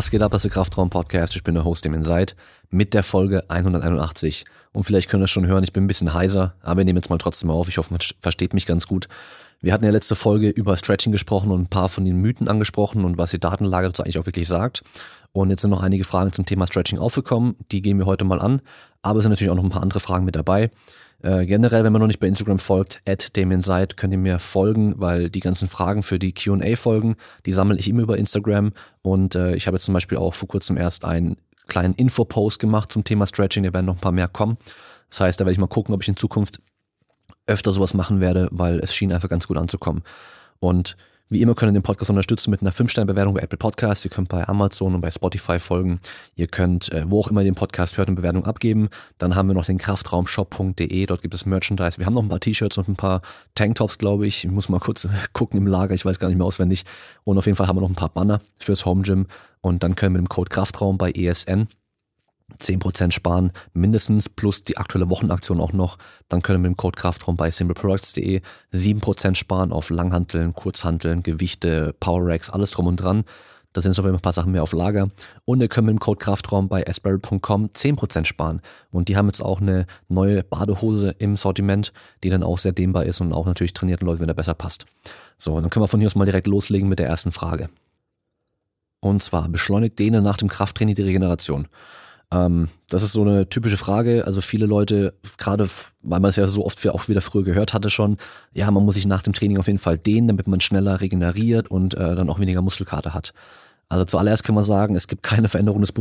Was geht ab, das ist der Kraftraum-Podcast. Ich bin der Host, dem ihr seid, mit der Folge 181. Und vielleicht könnt ihr es schon hören, ich bin ein bisschen heiser, aber wir nehmen jetzt mal trotzdem auf. Ich hoffe, man versteht mich ganz gut. Wir hatten ja letzte Folge über Stretching gesprochen und ein paar von den Mythen angesprochen und was die Datenlage dazu eigentlich auch wirklich sagt. Und jetzt sind noch einige Fragen zum Thema Stretching aufgekommen. Die gehen wir heute mal an. Aber es sind natürlich auch noch ein paar andere Fragen mit dabei. Äh, generell, wenn man noch nicht bei Instagram folgt, at Seid, könnt ihr mir folgen, weil die ganzen Fragen für die Q&A-Folgen, die sammle ich immer über Instagram. Und äh, ich habe jetzt zum Beispiel auch vor kurzem erst einen kleinen Info-Post gemacht zum Thema Stretching. Da werden noch ein paar mehr kommen. Das heißt, da werde ich mal gucken, ob ich in Zukunft öfter sowas machen werde, weil es schien einfach ganz gut anzukommen. Und wie immer könnt ihr den Podcast unterstützen mit einer 5-Sterne-Bewertung bei Apple Podcasts. Ihr könnt bei Amazon und bei Spotify folgen. Ihr könnt, äh, wo auch immer ihr den Podcast hört, eine Bewertung abgeben. Dann haben wir noch den Kraftraumshop.de. Dort gibt es Merchandise. Wir haben noch ein paar T-Shirts und ein paar Tanktops, glaube ich. Ich muss mal kurz gucken im Lager. Ich weiß gar nicht mehr auswendig. Und auf jeden Fall haben wir noch ein paar Banner fürs Home Gym. Und dann können wir mit dem Code Kraftraum bei ESN 10% sparen, mindestens plus die aktuelle Wochenaktion auch noch. Dann können wir mit dem Code Kraftraum bei simpleproducts.de 7% sparen auf Langhanteln, Kurzhanteln, Gewichte, Power Racks, alles drum und dran. Da sind so ein paar Sachen mehr auf Lager. Und ihr könnt mit dem Code Kraftraum bei asbury.com 10% sparen. Und die haben jetzt auch eine neue Badehose im Sortiment, die dann auch sehr dehnbar ist und auch natürlich trainierten Leute, wenn er besser passt. So, dann können wir von hier aus mal direkt loslegen mit der ersten Frage. Und zwar beschleunigt Dehnen nach dem Krafttraining die Regeneration. Ähm, das ist so eine typische Frage. Also viele Leute, gerade weil man es ja so oft auch wieder früher gehört hatte schon, ja, man muss sich nach dem Training auf jeden Fall dehnen, damit man schneller regeneriert und äh, dann auch weniger Muskelkater hat. Also zuallererst kann man sagen, es gibt keine Veränderung des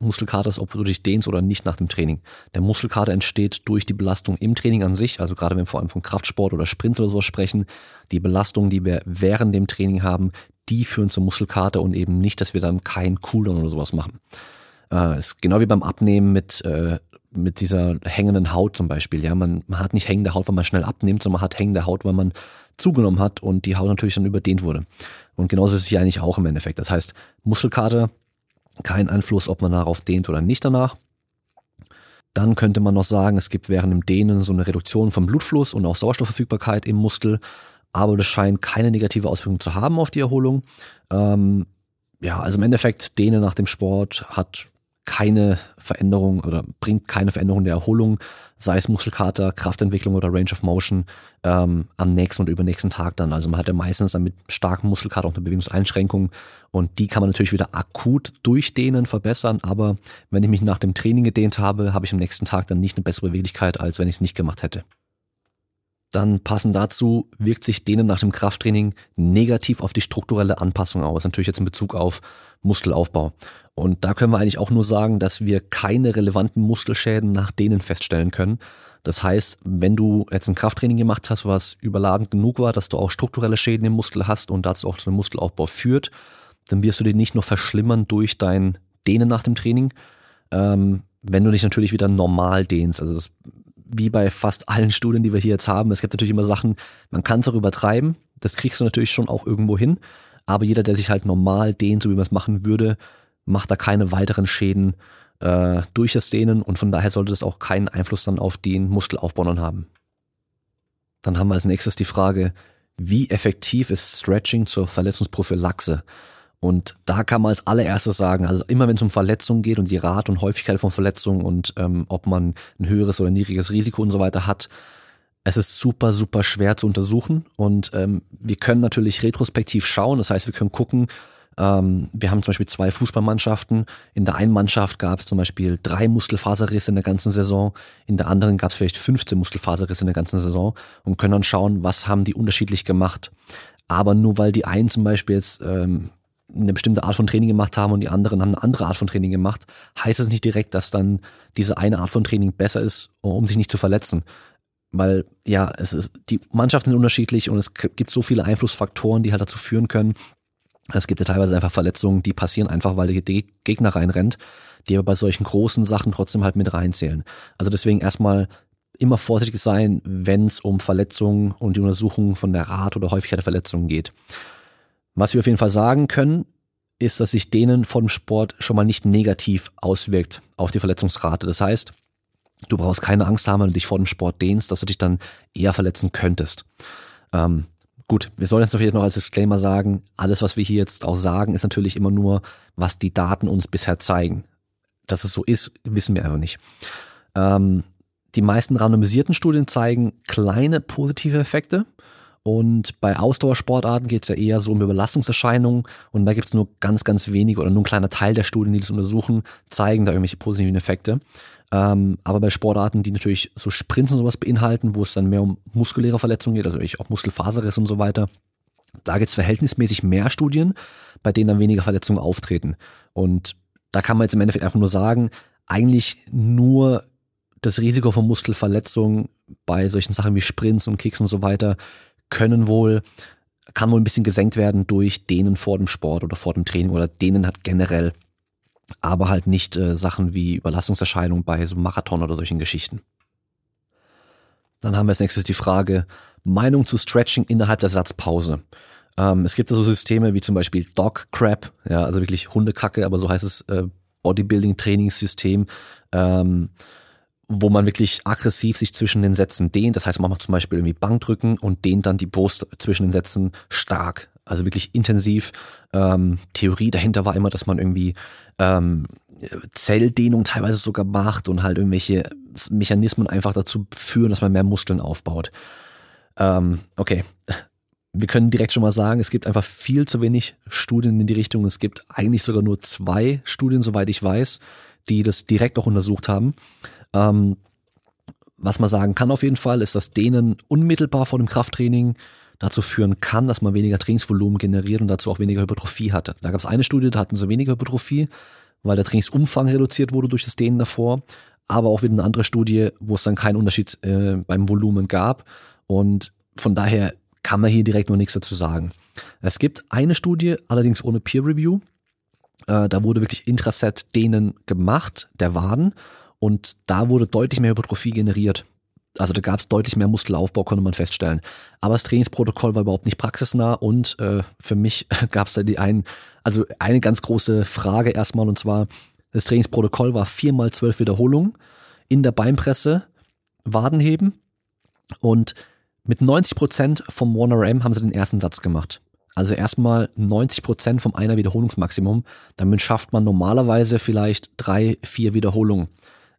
Muskelkaters, ob du dich dehnst oder nicht nach dem Training. Der Muskelkater entsteht durch die Belastung im Training an sich, also gerade wenn wir vor allem von Kraftsport oder Sprints oder sowas sprechen, die Belastung, die wir während dem Training haben, die führen zum Muskelkater und eben nicht, dass wir dann kein Cooldown oder sowas machen. Äh, ist genau wie beim Abnehmen mit, äh, mit dieser hängenden Haut zum Beispiel. Ja, man, man hat nicht hängende Haut, weil man schnell abnimmt, sondern man hat hängende Haut, weil man zugenommen hat und die Haut natürlich dann überdehnt wurde. Und genauso ist es hier eigentlich auch im Endeffekt. Das heißt, Muskelkater, kein Einfluss, ob man darauf dehnt oder nicht danach. Dann könnte man noch sagen, es gibt während dem Dehnen so eine Reduktion vom Blutfluss und auch Sauerstoffverfügbarkeit im Muskel, aber das scheint keine negative Auswirkung zu haben auf die Erholung. Ähm, ja, also im Endeffekt, Dehnen nach dem Sport hat keine Veränderung oder bringt keine Veränderung der Erholung, sei es Muskelkater, Kraftentwicklung oder Range of Motion ähm, am nächsten oder übernächsten Tag dann. Also man hat ja meistens dann mit starkem Muskelkater auch eine Bewegungseinschränkung und die kann man natürlich wieder akut durch Dehnen verbessern, aber wenn ich mich nach dem Training gedehnt habe, habe ich am nächsten Tag dann nicht eine bessere Beweglichkeit, als wenn ich es nicht gemacht hätte. Dann passend dazu wirkt sich denen nach dem Krafttraining negativ auf die strukturelle Anpassung aus. Natürlich jetzt in Bezug auf Muskelaufbau. Und da können wir eigentlich auch nur sagen, dass wir keine relevanten Muskelschäden nach denen feststellen können. Das heißt, wenn du jetzt ein Krafttraining gemacht hast, was überladend genug war, dass du auch strukturelle Schäden im Muskel hast und dazu auch zu einem Muskelaufbau führt, dann wirst du den nicht nur verschlimmern durch dein Dehnen nach dem Training, ähm, wenn du dich natürlich wieder normal dehnst. Also das wie bei fast allen Studien, die wir hier jetzt haben, es gibt natürlich immer Sachen, man kann es auch übertreiben, das kriegst du natürlich schon auch irgendwo hin, aber jeder, der sich halt normal dehnt, so wie man es machen würde, macht da keine weiteren Schäden äh, durch das Dehnen und von daher sollte das auch keinen Einfluss dann auf den Muskelaufbau dann haben. Dann haben wir als nächstes die Frage, wie effektiv ist Stretching zur Verletzungsprophylaxe? Und da kann man als allererstes sagen, also immer wenn es um Verletzungen geht und die Rate und Häufigkeit von Verletzungen und ähm, ob man ein höheres oder niedriges Risiko und so weiter hat, es ist super, super schwer zu untersuchen. Und ähm, wir können natürlich retrospektiv schauen, das heißt, wir können gucken, ähm, wir haben zum Beispiel zwei Fußballmannschaften. In der einen Mannschaft gab es zum Beispiel drei Muskelfaserrisse in der ganzen Saison, in der anderen gab es vielleicht 15 Muskelfaserrisse in der ganzen Saison und können dann schauen, was haben die unterschiedlich gemacht. Aber nur weil die einen zum Beispiel jetzt ähm, eine bestimmte Art von Training gemacht haben und die anderen haben eine andere Art von Training gemacht, heißt es nicht direkt, dass dann diese eine Art von Training besser ist, um sich nicht zu verletzen. Weil ja, es ist, die Mannschaften sind unterschiedlich und es gibt so viele Einflussfaktoren, die halt dazu führen können. Es gibt ja teilweise einfach Verletzungen, die passieren einfach, weil der Gegner reinrennt, die aber bei solchen großen Sachen trotzdem halt mit reinzählen. Also deswegen erstmal immer vorsichtig sein, wenn es um Verletzungen und die Untersuchung von der Art oder Häufigkeit der Verletzungen geht. Was wir auf jeden Fall sagen können, ist, dass sich denen vom Sport schon mal nicht negativ auswirkt auf die Verletzungsrate. Das heißt, du brauchst keine Angst haben, wenn du dich vor dem Sport dehnst, dass du dich dann eher verletzen könntest. Ähm, Gut, wir sollen jetzt vielleicht noch als Disclaimer sagen, alles, was wir hier jetzt auch sagen, ist natürlich immer nur, was die Daten uns bisher zeigen. Dass es so ist, wissen wir einfach nicht. Ähm, die meisten randomisierten Studien zeigen kleine positive Effekte. Und bei Ausdauersportarten geht es ja eher so um Überlastungserscheinungen. Und da gibt es nur ganz, ganz wenige oder nur ein kleiner Teil der Studien, die das untersuchen, zeigen da irgendwelche positiven Effekte. Ähm, aber bei Sportarten, die natürlich so Sprints und sowas beinhalten, wo es dann mehr um muskuläre Verletzungen geht, also auch Muskelfaserriss und so weiter, da gibt es verhältnismäßig mehr Studien, bei denen dann weniger Verletzungen auftreten. Und da kann man jetzt im Endeffekt einfach nur sagen, eigentlich nur das Risiko von Muskelverletzungen bei solchen Sachen wie Sprints und Kicks und so weiter können wohl, kann wohl ein bisschen gesenkt werden durch denen vor dem Sport oder vor dem Training oder denen hat generell aber halt nicht äh, Sachen wie Überlastungserscheinungen bei so Marathon oder solchen Geschichten. Dann haben wir als nächstes die Frage Meinung zu Stretching innerhalb der Satzpause. Ähm, es gibt so Systeme wie zum Beispiel Dog Crap, ja, also wirklich Hundekacke, aber so heißt es äh, Bodybuilding-Trainingssystem, ähm, wo man wirklich aggressiv sich zwischen den Sätzen dehnt. Das heißt, man macht zum Beispiel irgendwie Bankdrücken und dehnt dann die Brust zwischen den Sätzen stark also wirklich intensiv. Ähm, Theorie dahinter war immer, dass man irgendwie ähm, Zelldehnung teilweise sogar macht und halt irgendwelche Mechanismen einfach dazu führen, dass man mehr Muskeln aufbaut. Ähm, okay. Wir können direkt schon mal sagen, es gibt einfach viel zu wenig Studien in die Richtung. Es gibt eigentlich sogar nur zwei Studien, soweit ich weiß, die das direkt auch untersucht haben. Ähm, was man sagen kann auf jeden Fall, ist, dass denen unmittelbar vor dem Krafttraining dazu führen kann, dass man weniger Trainingsvolumen generiert und dazu auch weniger Hypertrophie hatte. Da gab es eine Studie, da hatten sie weniger Hypertrophie, weil der Trainingsumfang reduziert wurde durch das Dehnen davor, aber auch wieder eine andere Studie, wo es dann keinen Unterschied äh, beim Volumen gab und von daher kann man hier direkt noch nichts dazu sagen. Es gibt eine Studie, allerdings ohne Peer Review. Äh, da wurde wirklich Intraset-Dehnen gemacht, der Waden, und da wurde deutlich mehr Hypertrophie generiert. Also da gab es deutlich mehr Muskelaufbau, konnte man feststellen. Aber das Trainingsprotokoll war überhaupt nicht praxisnah und äh, für mich gab es da die einen, also eine ganz große Frage erstmal und zwar, das Trainingsprotokoll war viermal zwölf Wiederholungen in der Beinpresse, Wadenheben und mit 90 Prozent vom 1RM haben sie den ersten Satz gemacht. Also erstmal 90 Prozent vom einer Wiederholungsmaximum. Damit schafft man normalerweise vielleicht drei, vier Wiederholungen.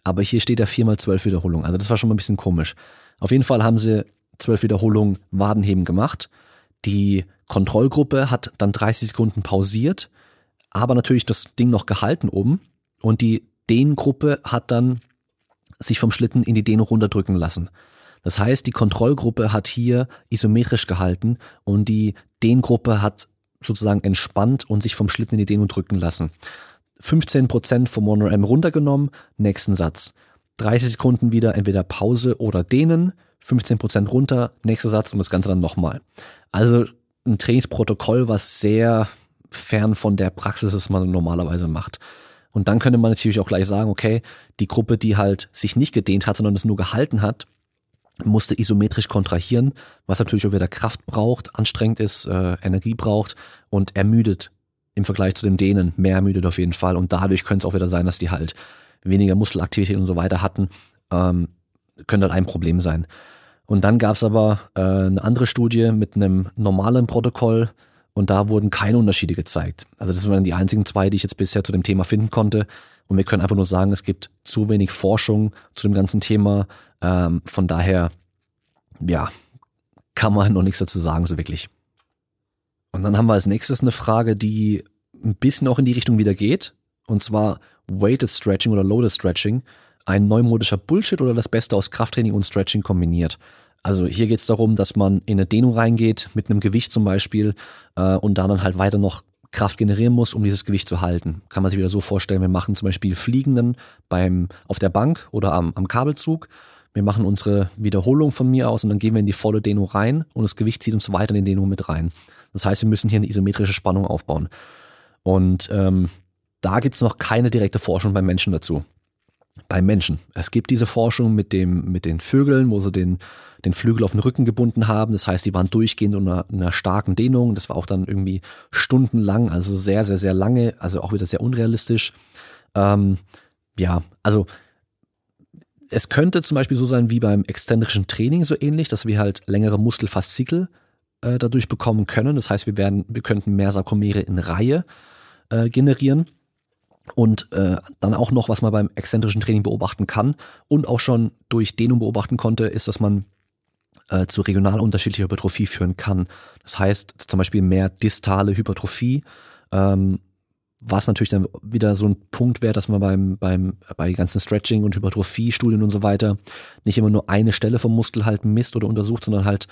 Aber hier steht ja viermal zwölf Wiederholungen. Also das war schon mal ein bisschen komisch. Auf jeden Fall haben sie zwölf Wiederholungen Wadenheben gemacht. Die Kontrollgruppe hat dann 30 Sekunden pausiert, aber natürlich das Ding noch gehalten oben. Und die Dehngruppe hat dann sich vom Schlitten in die Dehnung runterdrücken lassen. Das heißt, die Kontrollgruppe hat hier isometrisch gehalten und die Dehngruppe hat sozusagen entspannt und sich vom Schlitten in die Dehnung drücken lassen. 15% vom MonoM runtergenommen, nächsten Satz. 30 Sekunden wieder entweder Pause oder dehnen, 15% runter, nächster Satz und das Ganze dann nochmal. Also ein Trainingsprotokoll, was sehr fern von der Praxis ist, was man normalerweise macht. Und dann könnte man natürlich auch gleich sagen, okay, die Gruppe, die halt sich nicht gedehnt hat, sondern es nur gehalten hat, musste isometrisch kontrahieren, was natürlich auch wieder Kraft braucht, anstrengend ist, äh, Energie braucht und ermüdet im Vergleich zu dem Dänen mehr ermüdet auf jeden Fall. Und dadurch könnte es auch wieder sein, dass die halt weniger Muskelaktivität und so weiter hatten. Ähm, könnte halt ein Problem sein. Und dann gab es aber äh, eine andere Studie mit einem normalen Protokoll und da wurden keine Unterschiede gezeigt. Also das waren die einzigen zwei, die ich jetzt bisher zu dem Thema finden konnte. Und wir können einfach nur sagen, es gibt zu wenig Forschung zu dem ganzen Thema. Ähm, von daher, ja, kann man noch nichts dazu sagen, so wirklich. Und dann haben wir als nächstes eine Frage, die ein bisschen auch in die Richtung wieder geht. Und zwar Weighted Stretching oder Loaded Stretching. Ein neumodischer Bullshit oder das Beste aus Krafttraining und Stretching kombiniert. Also hier geht es darum, dass man in eine Dehnung reingeht, mit einem Gewicht zum Beispiel, äh, und dann halt weiter noch Kraft generieren muss, um dieses Gewicht zu halten. Kann man sich wieder so vorstellen, wir machen zum Beispiel Fliegenden beim, auf der Bank oder am, am Kabelzug. Wir machen unsere Wiederholung von mir aus und dann gehen wir in die volle Dehnung rein und das Gewicht zieht uns weiter in die Dehnung mit rein. Das heißt, wir müssen hier eine isometrische Spannung aufbauen. Und ähm, da gibt's noch keine direkte Forschung beim Menschen dazu. Beim Menschen. Es gibt diese Forschung mit dem, mit den Vögeln, wo sie den, den Flügel auf den Rücken gebunden haben. Das heißt, die waren durchgehend unter einer starken Dehnung. Das war auch dann irgendwie stundenlang, also sehr, sehr, sehr lange, also auch wieder sehr unrealistisch. Ähm, ja, also es könnte zum Beispiel so sein wie beim exzentrischen Training so ähnlich, dass wir halt längere Muskelfaszikel äh, dadurch bekommen können. Das heißt, wir werden, wir könnten mehr Sarkomere in Reihe äh, generieren. Und äh, dann auch noch, was man beim exzentrischen Training beobachten kann und auch schon durch Dehnung beobachten konnte, ist, dass man äh, zu regional unterschiedlicher Hypertrophie führen kann. Das heißt zum Beispiel mehr distale Hypertrophie, ähm, was natürlich dann wieder so ein Punkt wäre, dass man beim, beim, bei ganzen Stretching und Hypertrophie-Studien und so weiter nicht immer nur eine Stelle vom Muskel halt misst oder untersucht, sondern halt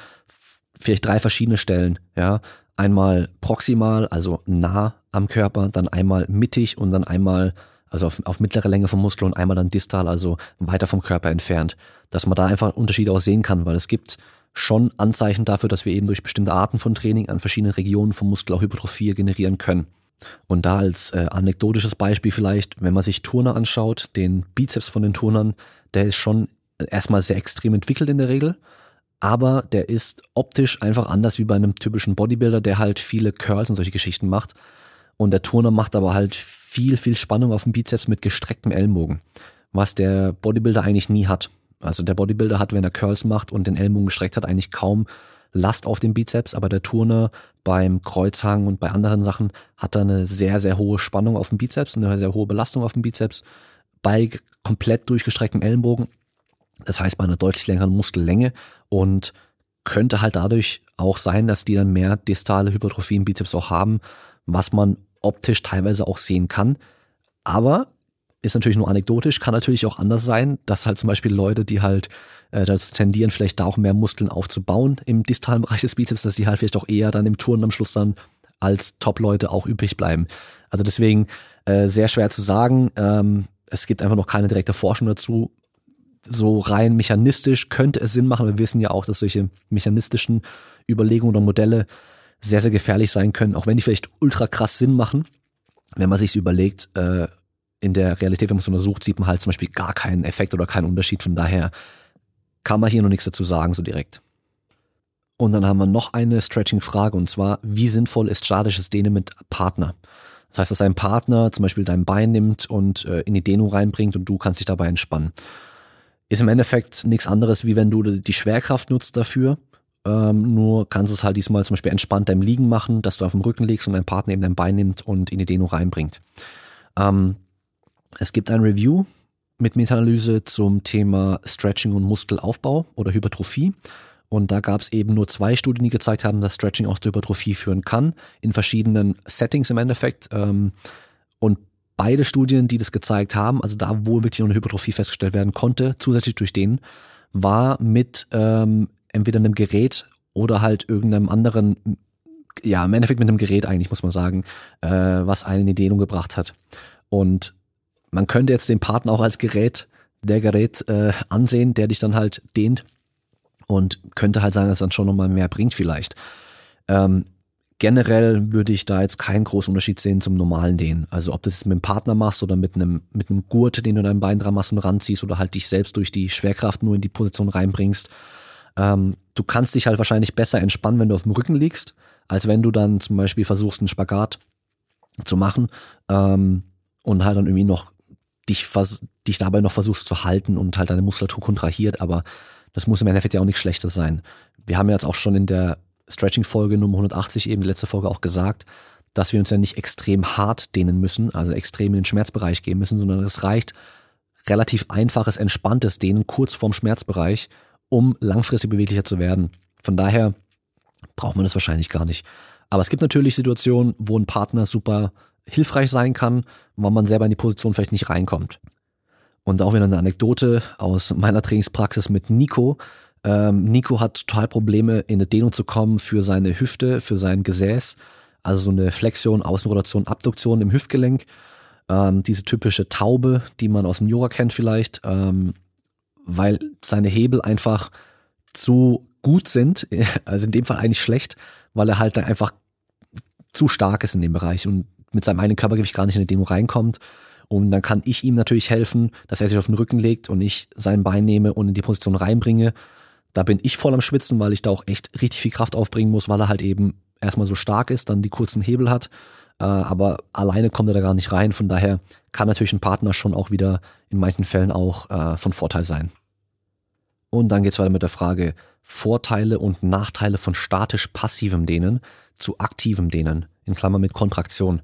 vielleicht drei verschiedene Stellen, ja. Einmal proximal, also nah am Körper, dann einmal mittig und dann einmal, also auf, auf mittlere Länge vom Muskel und einmal dann distal, also weiter vom Körper entfernt. Dass man da einfach Unterschiede auch sehen kann, weil es gibt schon Anzeichen dafür, dass wir eben durch bestimmte Arten von Training an verschiedenen Regionen vom Muskel auch Hypertrophie generieren können. Und da als äh, anekdotisches Beispiel vielleicht, wenn man sich Turner anschaut, den Bizeps von den Turnern, der ist schon erstmal sehr extrem entwickelt in der Regel, aber der ist optisch einfach anders wie bei einem typischen Bodybuilder, der halt viele Curls und solche Geschichten macht. Und der Turner macht aber halt viel, viel Spannung auf dem Bizeps mit gestrecktem Ellenbogen, was der Bodybuilder eigentlich nie hat. Also der Bodybuilder hat, wenn er Curls macht und den Ellenbogen gestreckt hat, eigentlich kaum Last auf dem Bizeps, aber der Turner beim Kreuzhang und bei anderen Sachen hat er eine sehr, sehr hohe Spannung auf dem Bizeps, eine sehr hohe Belastung auf dem Bizeps bei komplett durchgestrecktem Ellenbogen. Das heißt bei einer deutlich längeren Muskellänge und könnte halt dadurch auch sein, dass die dann mehr distale Hypertrophie im Bizeps auch haben, was man optisch teilweise auch sehen kann. Aber ist natürlich nur anekdotisch, kann natürlich auch anders sein, dass halt zum Beispiel Leute, die halt äh, dazu tendieren, vielleicht da auch mehr Muskeln aufzubauen im distalen Bereich des Bizeps, dass die halt vielleicht auch eher dann im Turnen am Schluss dann als Top-Leute auch übrig bleiben. Also deswegen äh, sehr schwer zu sagen. Ähm, es gibt einfach noch keine direkte Forschung dazu. So rein mechanistisch könnte es Sinn machen. Wir wissen ja auch, dass solche mechanistischen Überlegungen oder Modelle sehr, sehr gefährlich sein können, auch wenn die vielleicht ultra krass Sinn machen. Wenn man sich überlegt, äh, in der Realität, wenn man es untersucht, sieht man halt zum Beispiel gar keinen Effekt oder keinen Unterschied. Von daher kann man hier noch nichts dazu sagen, so direkt. Und dann haben wir noch eine Stretching-Frage und zwar, wie sinnvoll ist statisches Dehnen mit Partner? Das heißt, dass ein Partner zum Beispiel dein Bein nimmt und äh, in die Dehnung reinbringt und du kannst dich dabei entspannen. Ist im Endeffekt nichts anderes, wie wenn du die Schwerkraft nutzt dafür. Ähm, nur kannst du es halt diesmal zum Beispiel entspannt deinem Liegen machen, dass du auf dem Rücken liegst und dein Partner eben dein Bein nimmt und in die Dehnung reinbringt. Ähm, es gibt ein Review mit Meta-Analyse zum Thema Stretching und Muskelaufbau oder Hypertrophie. Und da gab es eben nur zwei Studien, die gezeigt haben, dass Stretching auch zur Hypertrophie führen kann, in verschiedenen Settings im Endeffekt. Ähm, und beide Studien, die das gezeigt haben, also da, wo wirklich noch eine Hypertrophie festgestellt werden konnte, zusätzlich durch den, war mit ähm, entweder einem Gerät oder halt irgendeinem anderen, ja, im Endeffekt mit einem Gerät eigentlich, muss man sagen, äh, was einen in die Dehnung gebracht hat. Und man könnte jetzt den Partner auch als Gerät, der Gerät äh, ansehen, der dich dann halt dehnt und könnte halt sein, dass dann schon nochmal mehr bringt vielleicht. Ähm, generell würde ich da jetzt keinen großen Unterschied sehen zum normalen Dehnen. Also ob du das mit einem Partner machst oder mit einem, mit einem Gurt, den du dein Bein dran machst und ranziehst oder halt dich selbst durch die Schwerkraft nur in die Position reinbringst. Ähm, du kannst dich halt wahrscheinlich besser entspannen, wenn du auf dem Rücken liegst, als wenn du dann zum Beispiel versuchst, einen Spagat zu machen ähm, und halt dann irgendwie noch dich, dich dabei noch versuchst zu halten und halt deine Muskulatur kontrahiert, aber das muss im Endeffekt ja auch nichts Schlechtes sein. Wir haben ja jetzt auch schon in der Stretching-Folge Nummer 180 eben die letzte Folge auch gesagt, dass wir uns ja nicht extrem hart dehnen müssen, also extrem in den Schmerzbereich gehen müssen, sondern es reicht relativ einfaches, entspanntes Dehnen kurz vorm Schmerzbereich, um langfristig beweglicher zu werden. Von daher braucht man das wahrscheinlich gar nicht. Aber es gibt natürlich Situationen, wo ein Partner super hilfreich sein kann, weil man selber in die Position vielleicht nicht reinkommt. Und auch wieder eine Anekdote aus meiner Trainingspraxis mit Nico. Ähm, Nico hat total Probleme, in eine Dehnung zu kommen für seine Hüfte, für sein Gesäß. Also so eine Flexion, Außenrotation, Abduktion im Hüftgelenk. Ähm, diese typische Taube, die man aus dem Yoga kennt vielleicht, ähm, weil seine Hebel einfach zu gut sind, also in dem Fall eigentlich schlecht, weil er halt dann einfach zu stark ist in dem Bereich und mit seinem eigenen Körpergewicht gar nicht in die Demo reinkommt. Und dann kann ich ihm natürlich helfen, dass er sich auf den Rücken legt und ich sein Bein nehme und in die Position reinbringe. Da bin ich voll am Schwitzen, weil ich da auch echt richtig viel Kraft aufbringen muss, weil er halt eben erstmal so stark ist, dann die kurzen Hebel hat. Äh, aber alleine kommt er da gar nicht rein. Von daher kann natürlich ein Partner schon auch wieder in manchen Fällen auch äh, von Vorteil sein. Und dann geht's weiter mit der Frage Vorteile und Nachteile von statisch passivem Dehnen zu aktivem Dehnen, in Klammer mit Kontraktion.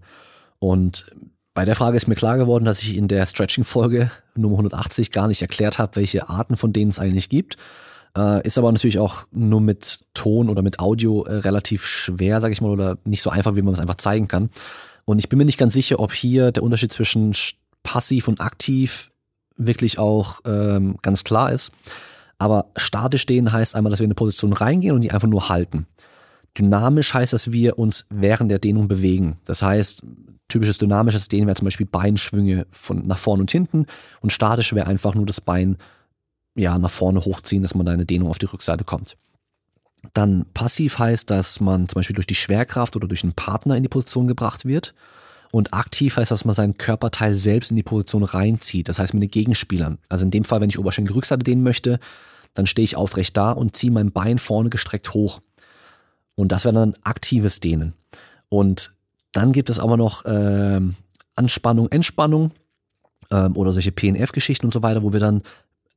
Und bei der Frage ist mir klar geworden, dass ich in der Stretching-Folge Nummer 180 gar nicht erklärt habe, welche Arten von denen es eigentlich gibt. Äh, ist aber natürlich auch nur mit Ton oder mit Audio äh, relativ schwer, sag ich mal, oder nicht so einfach, wie man es einfach zeigen kann. Und ich bin mir nicht ganz sicher, ob hier der Unterschied zwischen passiv und aktiv wirklich auch ähm, ganz klar ist. Aber statisch stehen heißt einmal, dass wir in eine Position reingehen und die einfach nur halten. Dynamisch heißt, dass wir uns während der Dehnung bewegen. Das heißt, typisches dynamisches Dehnen wäre zum Beispiel Beinschwünge von nach vorne und hinten und statisch wäre einfach nur das Bein ja nach vorne hochziehen, dass man da eine Dehnung auf die Rückseite kommt. Dann passiv heißt, dass man zum Beispiel durch die Schwerkraft oder durch einen Partner in die Position gebracht wird. Und aktiv heißt, dass man seinen Körperteil selbst in die Position reinzieht. Das heißt mit den Gegenspielern. Also in dem Fall, wenn ich Oberschenkelrückseite dehnen möchte, dann stehe ich aufrecht da und ziehe mein Bein vorne gestreckt hoch. Und das wäre dann aktives Dehnen. Und dann gibt es aber noch äh, Anspannung, Entspannung äh, oder solche PNF-Geschichten und so weiter, wo wir dann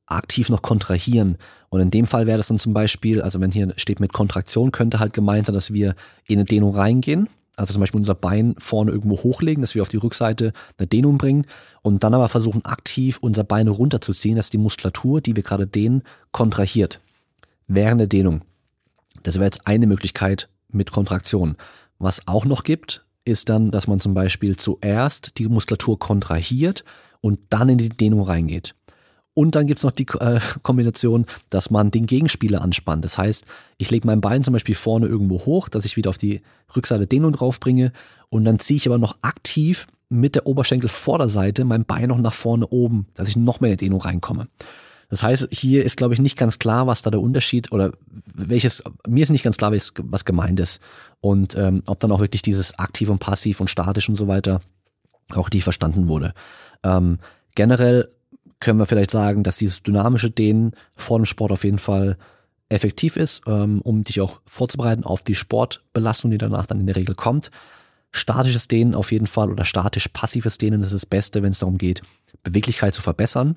aktiv noch kontrahieren. Und in dem Fall wäre das dann zum Beispiel, also wenn hier steht mit Kontraktion, könnte halt gemeint sein, dass wir in eine Dehnung reingehen, also zum Beispiel unser Bein vorne irgendwo hochlegen, dass wir auf die Rückseite eine Dehnung bringen und dann aber versuchen aktiv unser Bein runterzuziehen, dass die Muskulatur, die wir gerade dehnen, kontrahiert. Während der Dehnung. Das wäre jetzt eine Möglichkeit mit Kontraktion. Was auch noch gibt, ist dann, dass man zum Beispiel zuerst die Muskulatur kontrahiert und dann in die Dehnung reingeht. Und dann gibt's noch die äh, Kombination, dass man den Gegenspieler anspannt. Das heißt, ich lege mein Bein zum Beispiel vorne irgendwo hoch, dass ich wieder auf die Rückseite Dehnung draufbringe und dann ziehe ich aber noch aktiv mit der Oberschenkelvorderseite mein Bein noch nach vorne oben, dass ich noch mehr in die Dehnung reinkomme. Das heißt, hier ist, glaube ich, nicht ganz klar, was da der Unterschied oder welches, mir ist nicht ganz klar, was gemeint ist. Und ähm, ob dann auch wirklich dieses aktiv und passiv und statisch und so weiter auch die verstanden wurde. Ähm, generell können wir vielleicht sagen, dass dieses dynamische Dehnen vor dem Sport auf jeden Fall effektiv ist, ähm, um dich auch vorzubereiten auf die Sportbelastung, die danach dann in der Regel kommt. Statisches Dehnen auf jeden Fall oder statisch-passives Dehnen ist das Beste, wenn es darum geht, Beweglichkeit zu verbessern,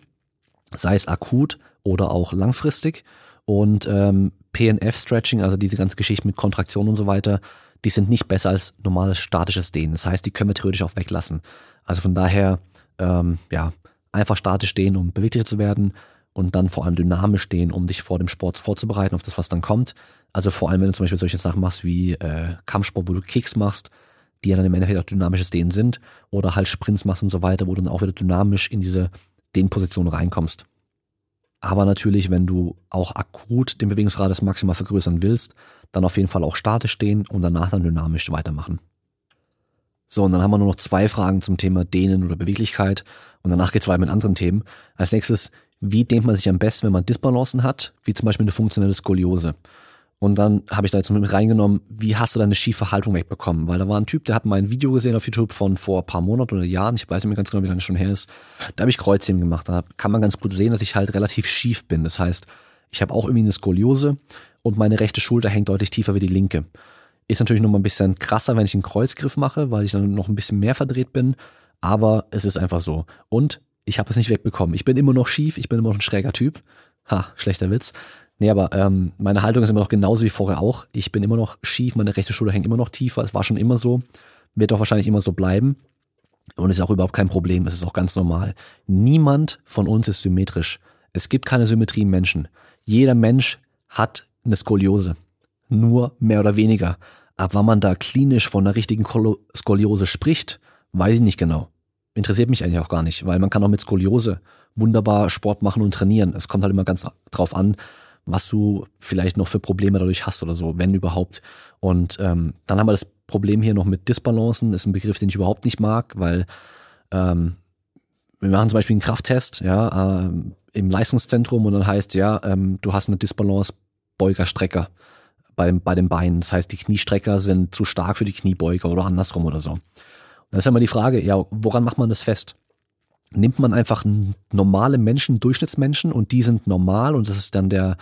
sei es akut oder auch langfristig. Und ähm, PNF-Stretching, also diese ganze Geschichte mit Kontraktion und so weiter, die sind nicht besser als normales statisches Dehnen. Das heißt, die können wir theoretisch auch weglassen. Also von daher, ähm, ja, einfach statisch stehen, um beweglicher zu werden und dann vor allem dynamisch stehen, um dich vor dem Sport vorzubereiten auf das, was dann kommt. Also vor allem, wenn du zum Beispiel solche Sachen machst wie äh, Kampfsport, wo du Kicks machst, die ja dann im Endeffekt auch dynamisches Dehnen sind, oder halt Sprints machst und so weiter, wo du dann auch wieder dynamisch in diese Dehnposition reinkommst. Aber natürlich, wenn du auch akut den Bewegungsradius maximal vergrößern willst, dann auf jeden Fall auch statisch stehen und danach dann dynamisch weitermachen. So, und dann haben wir nur noch zwei Fragen zum Thema Dehnen oder Beweglichkeit. Und danach geht's weiter mit anderen Themen. Als nächstes, wie dehnt man sich am besten, wenn man Disbalancen hat, wie zum Beispiel eine funktionelle Skoliose. Und dann habe ich da jetzt mit reingenommen, wie hast du deine schiefe Haltung wegbekommen? Weil da war ein Typ, der hat mal ein Video gesehen auf YouTube von vor ein paar Monaten oder Jahren, ich weiß nicht mehr ganz genau, wie lange das schon her ist. Da habe ich Kreuzheben gemacht. Da kann man ganz gut sehen, dass ich halt relativ schief bin. Das heißt, ich habe auch irgendwie eine Skoliose und meine rechte Schulter hängt deutlich tiefer wie die linke. Ist natürlich noch mal ein bisschen krasser, wenn ich einen Kreuzgriff mache, weil ich dann noch ein bisschen mehr verdreht bin. Aber es ist einfach so. Und ich habe es nicht wegbekommen. Ich bin immer noch schief, ich bin immer noch ein schräger Typ. Ha, schlechter Witz. Nee, aber ähm, meine Haltung ist immer noch genauso wie vorher auch. Ich bin immer noch schief, meine rechte Schulter hängt immer noch tiefer. Es war schon immer so. Wird auch wahrscheinlich immer so bleiben. Und ist auch überhaupt kein Problem. Es ist auch ganz normal. Niemand von uns ist symmetrisch. Es gibt keine Symmetrie im Menschen. Jeder Mensch hat eine Skoliose. Nur mehr oder weniger. Ab wann man da klinisch von einer richtigen Skoliose spricht, weiß ich nicht genau. Interessiert mich eigentlich auch gar nicht, weil man kann auch mit Skoliose wunderbar Sport machen und trainieren. Es kommt halt immer ganz drauf an, was du vielleicht noch für Probleme dadurch hast oder so, wenn überhaupt. Und ähm, dann haben wir das Problem hier noch mit Disbalancen, ist ein Begriff, den ich überhaupt nicht mag, weil ähm, wir machen zum Beispiel einen Krafttest, ja, äh, im Leistungszentrum und dann heißt ja, ähm, du hast eine Disbalance Beuger-Strecker bei, bei den Beinen. Das heißt, die Kniestrecker sind zu stark für die Kniebeuger oder andersrum oder so. Und dann ist ja immer die Frage, ja, woran macht man das fest? Nimmt man einfach normale Menschen, Durchschnittsmenschen und die sind normal und das ist dann der,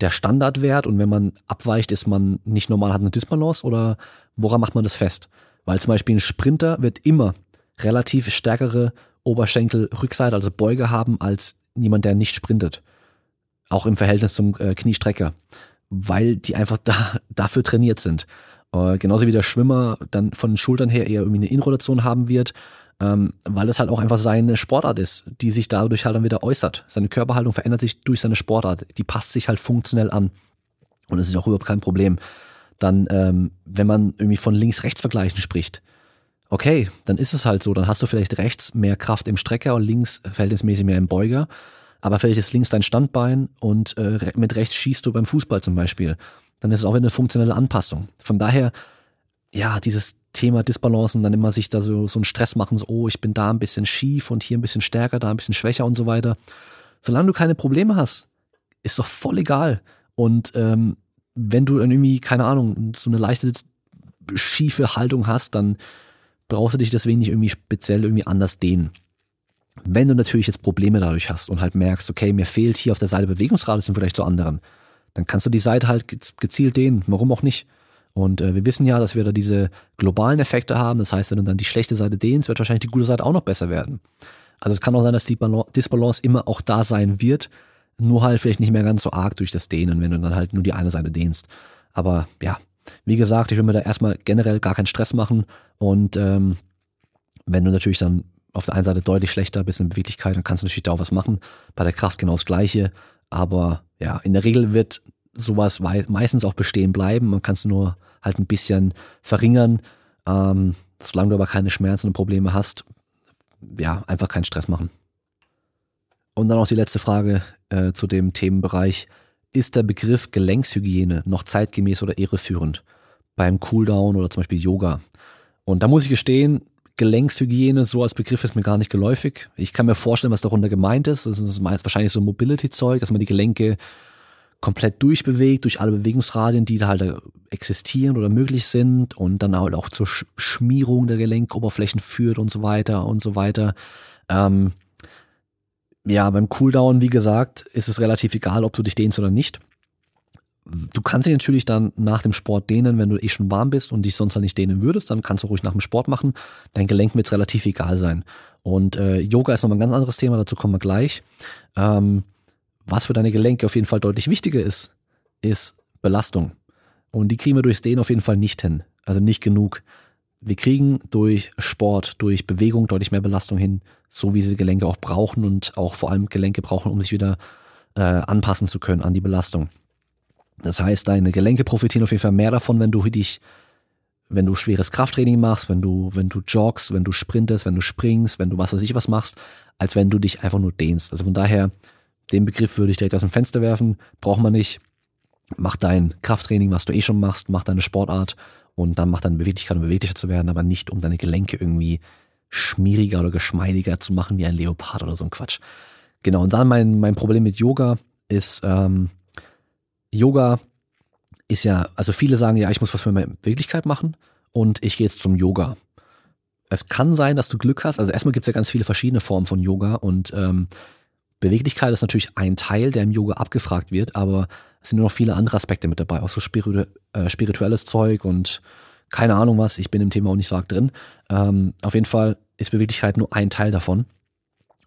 der Standardwert und wenn man abweicht, ist man nicht normal, hat eine Disbalance oder woran macht man das fest? Weil zum Beispiel ein Sprinter wird immer relativ stärkere Oberschenkelrückseite, also Beuge haben, als jemand, der nicht sprintet. Auch im Verhältnis zum äh, Kniestrecker. Weil die einfach da, dafür trainiert sind. Äh, genauso wie der Schwimmer dann von den Schultern her eher irgendwie eine Inrotation haben wird, ähm, weil es halt auch einfach seine Sportart ist, die sich dadurch halt dann wieder äußert. Seine Körperhaltung verändert sich durch seine Sportart. Die passt sich halt funktionell an. Und es ist auch überhaupt kein Problem. Dann, ähm, wenn man irgendwie von links-rechts-Vergleichen spricht, okay, dann ist es halt so, dann hast du vielleicht rechts mehr Kraft im Strecker und links verhältnismäßig mehr im Beuger, aber vielleicht ist links dein Standbein und äh, mit rechts schießt du beim Fußball zum Beispiel. Dann ist es auch eine funktionelle Anpassung. Von daher, ja, dieses Thema Disbalancen, dann immer sich da so, so einen Stress machen, so, oh, ich bin da ein bisschen schief und hier ein bisschen stärker, da ein bisschen schwächer und so weiter. Solange du keine Probleme hast, ist doch voll egal. Und ähm, wenn du dann irgendwie, keine Ahnung, so eine leichte schiefe Haltung hast, dann brauchst du dich deswegen nicht irgendwie speziell irgendwie anders dehnen. Wenn du natürlich jetzt Probleme dadurch hast und halt merkst, okay, mir fehlt hier auf der Seite Bewegungsradius im Vergleich zu anderen, dann kannst du die Seite halt gezielt dehnen. Warum auch nicht? Und äh, wir wissen ja, dass wir da diese globalen Effekte haben. Das heißt, wenn du dann die schlechte Seite dehnst, wird wahrscheinlich die gute Seite auch noch besser werden. Also es kann auch sein, dass die Disbalance immer auch da sein wird, nur halt vielleicht nicht mehr ganz so arg durch das Dehnen, wenn du dann halt nur die eine Seite dehnst. Aber ja, wie gesagt, ich will mir da erstmal generell gar keinen Stress machen und ähm, wenn du natürlich dann auf der einen Seite deutlich schlechter bist in Beweglichkeit, dann kannst du natürlich da auch was machen. Bei der Kraft genau das Gleiche. Aber ja, in der Regel wird sowas meistens auch bestehen bleiben. Man kann es nur halt ein bisschen verringern. Ähm, solange du aber keine Schmerzen und Probleme hast, ja, einfach keinen Stress machen. Und dann auch die letzte Frage äh, zu dem Themenbereich. Ist der Begriff Gelenkshygiene noch zeitgemäß oder irreführend beim Cooldown oder zum Beispiel Yoga? Und da muss ich gestehen, Gelenkshygiene so als Begriff ist mir gar nicht geläufig. Ich kann mir vorstellen, was darunter gemeint ist. Das ist wahrscheinlich so Mobility-Zeug, dass man die Gelenke komplett durchbewegt, durch alle Bewegungsradien, die da halt existieren oder möglich sind und dann halt auch zur Schmierung der Gelenkoberflächen führt und so weiter und so weiter. Ähm, ja, beim Cooldown, wie gesagt, ist es relativ egal, ob du dich dehnst oder nicht. Du kannst dich natürlich dann nach dem Sport dehnen, wenn du eh schon warm bist und dich sonst halt nicht dehnen würdest, dann kannst du ruhig nach dem Sport machen. Dein Gelenk wird relativ egal sein. Und äh, Yoga ist nochmal ein ganz anderes Thema, dazu kommen wir gleich. Ähm, was für deine Gelenke auf jeden Fall deutlich wichtiger ist, ist Belastung. Und die kriegen wir durchs Dehnen auf jeden Fall nicht hin. Also nicht genug. Wir kriegen durch Sport, durch Bewegung deutlich mehr Belastung hin, so wie sie Gelenke auch brauchen und auch vor allem Gelenke brauchen, um sich wieder äh, anpassen zu können an die Belastung. Das heißt, deine Gelenke profitieren auf jeden Fall mehr davon, wenn du dich, wenn du schweres Krafttraining machst, wenn du, wenn du joggst, wenn du sprintest, wenn du springst, wenn du was weiß ich was machst, als wenn du dich einfach nur dehnst. Also von daher, den Begriff würde ich direkt aus dem Fenster werfen, braucht man nicht. Mach dein Krafttraining, was du eh schon machst, mach deine Sportart und dann mach deine Beweglichkeit, um beweglicher zu werden, aber nicht um deine Gelenke irgendwie schmieriger oder geschmeidiger zu machen wie ein Leopard oder so ein Quatsch. Genau, und dann mein, mein Problem mit Yoga ist, ähm, Yoga ist ja, also viele sagen ja, ich muss was für meine Beweglichkeit machen und ich gehe jetzt zum Yoga. Es kann sein, dass du Glück hast. Also erstmal gibt es ja ganz viele verschiedene Formen von Yoga und ähm, Beweglichkeit ist natürlich ein Teil, der im Yoga abgefragt wird, aber es sind nur noch viele andere Aspekte mit dabei, auch so spiritu äh, spirituelles Zeug und keine Ahnung was. Ich bin im Thema auch nicht so arg drin. Ähm, auf jeden Fall ist Beweglichkeit nur ein Teil davon.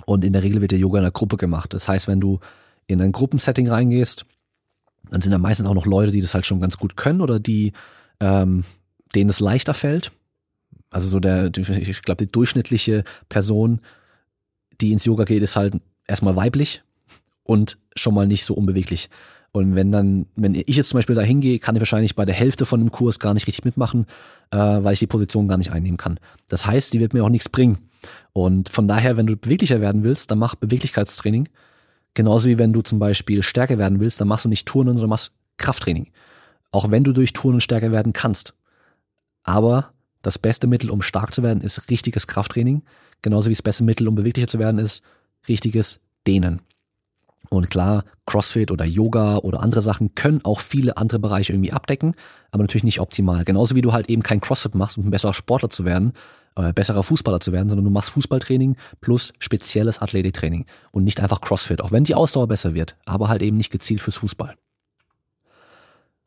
Und in der Regel wird der Yoga in einer Gruppe gemacht. Das heißt, wenn du in ein Gruppensetting reingehst, dann sind da meistens auch noch Leute, die das halt schon ganz gut können oder die ähm, denen es leichter fällt. Also so der, ich glaube, die durchschnittliche Person, die ins Yoga geht, ist halt erstmal weiblich und schon mal nicht so unbeweglich. Und wenn dann, wenn ich jetzt zum Beispiel da hingehe, kann ich wahrscheinlich bei der Hälfte von dem Kurs gar nicht richtig mitmachen, äh, weil ich die Position gar nicht einnehmen kann. Das heißt, die wird mir auch nichts bringen. Und von daher, wenn du beweglicher werden willst, dann mach Beweglichkeitstraining. Genauso wie wenn du zum Beispiel stärker werden willst, dann machst du nicht Turnen, sondern machst Krafttraining. Auch wenn du durch Turnen stärker werden kannst. Aber das beste Mittel, um stark zu werden, ist richtiges Krafttraining. Genauso wie das beste Mittel, um beweglicher zu werden, ist richtiges Dehnen. Und klar, CrossFit oder Yoga oder andere Sachen können auch viele andere Bereiche irgendwie abdecken, aber natürlich nicht optimal. Genauso wie du halt eben kein CrossFit machst, um ein besserer Sportler zu werden, äh, besserer Fußballer zu werden, sondern du machst Fußballtraining plus spezielles Athletiktraining und nicht einfach CrossFit, auch wenn die Ausdauer besser wird, aber halt eben nicht gezielt fürs Fußball.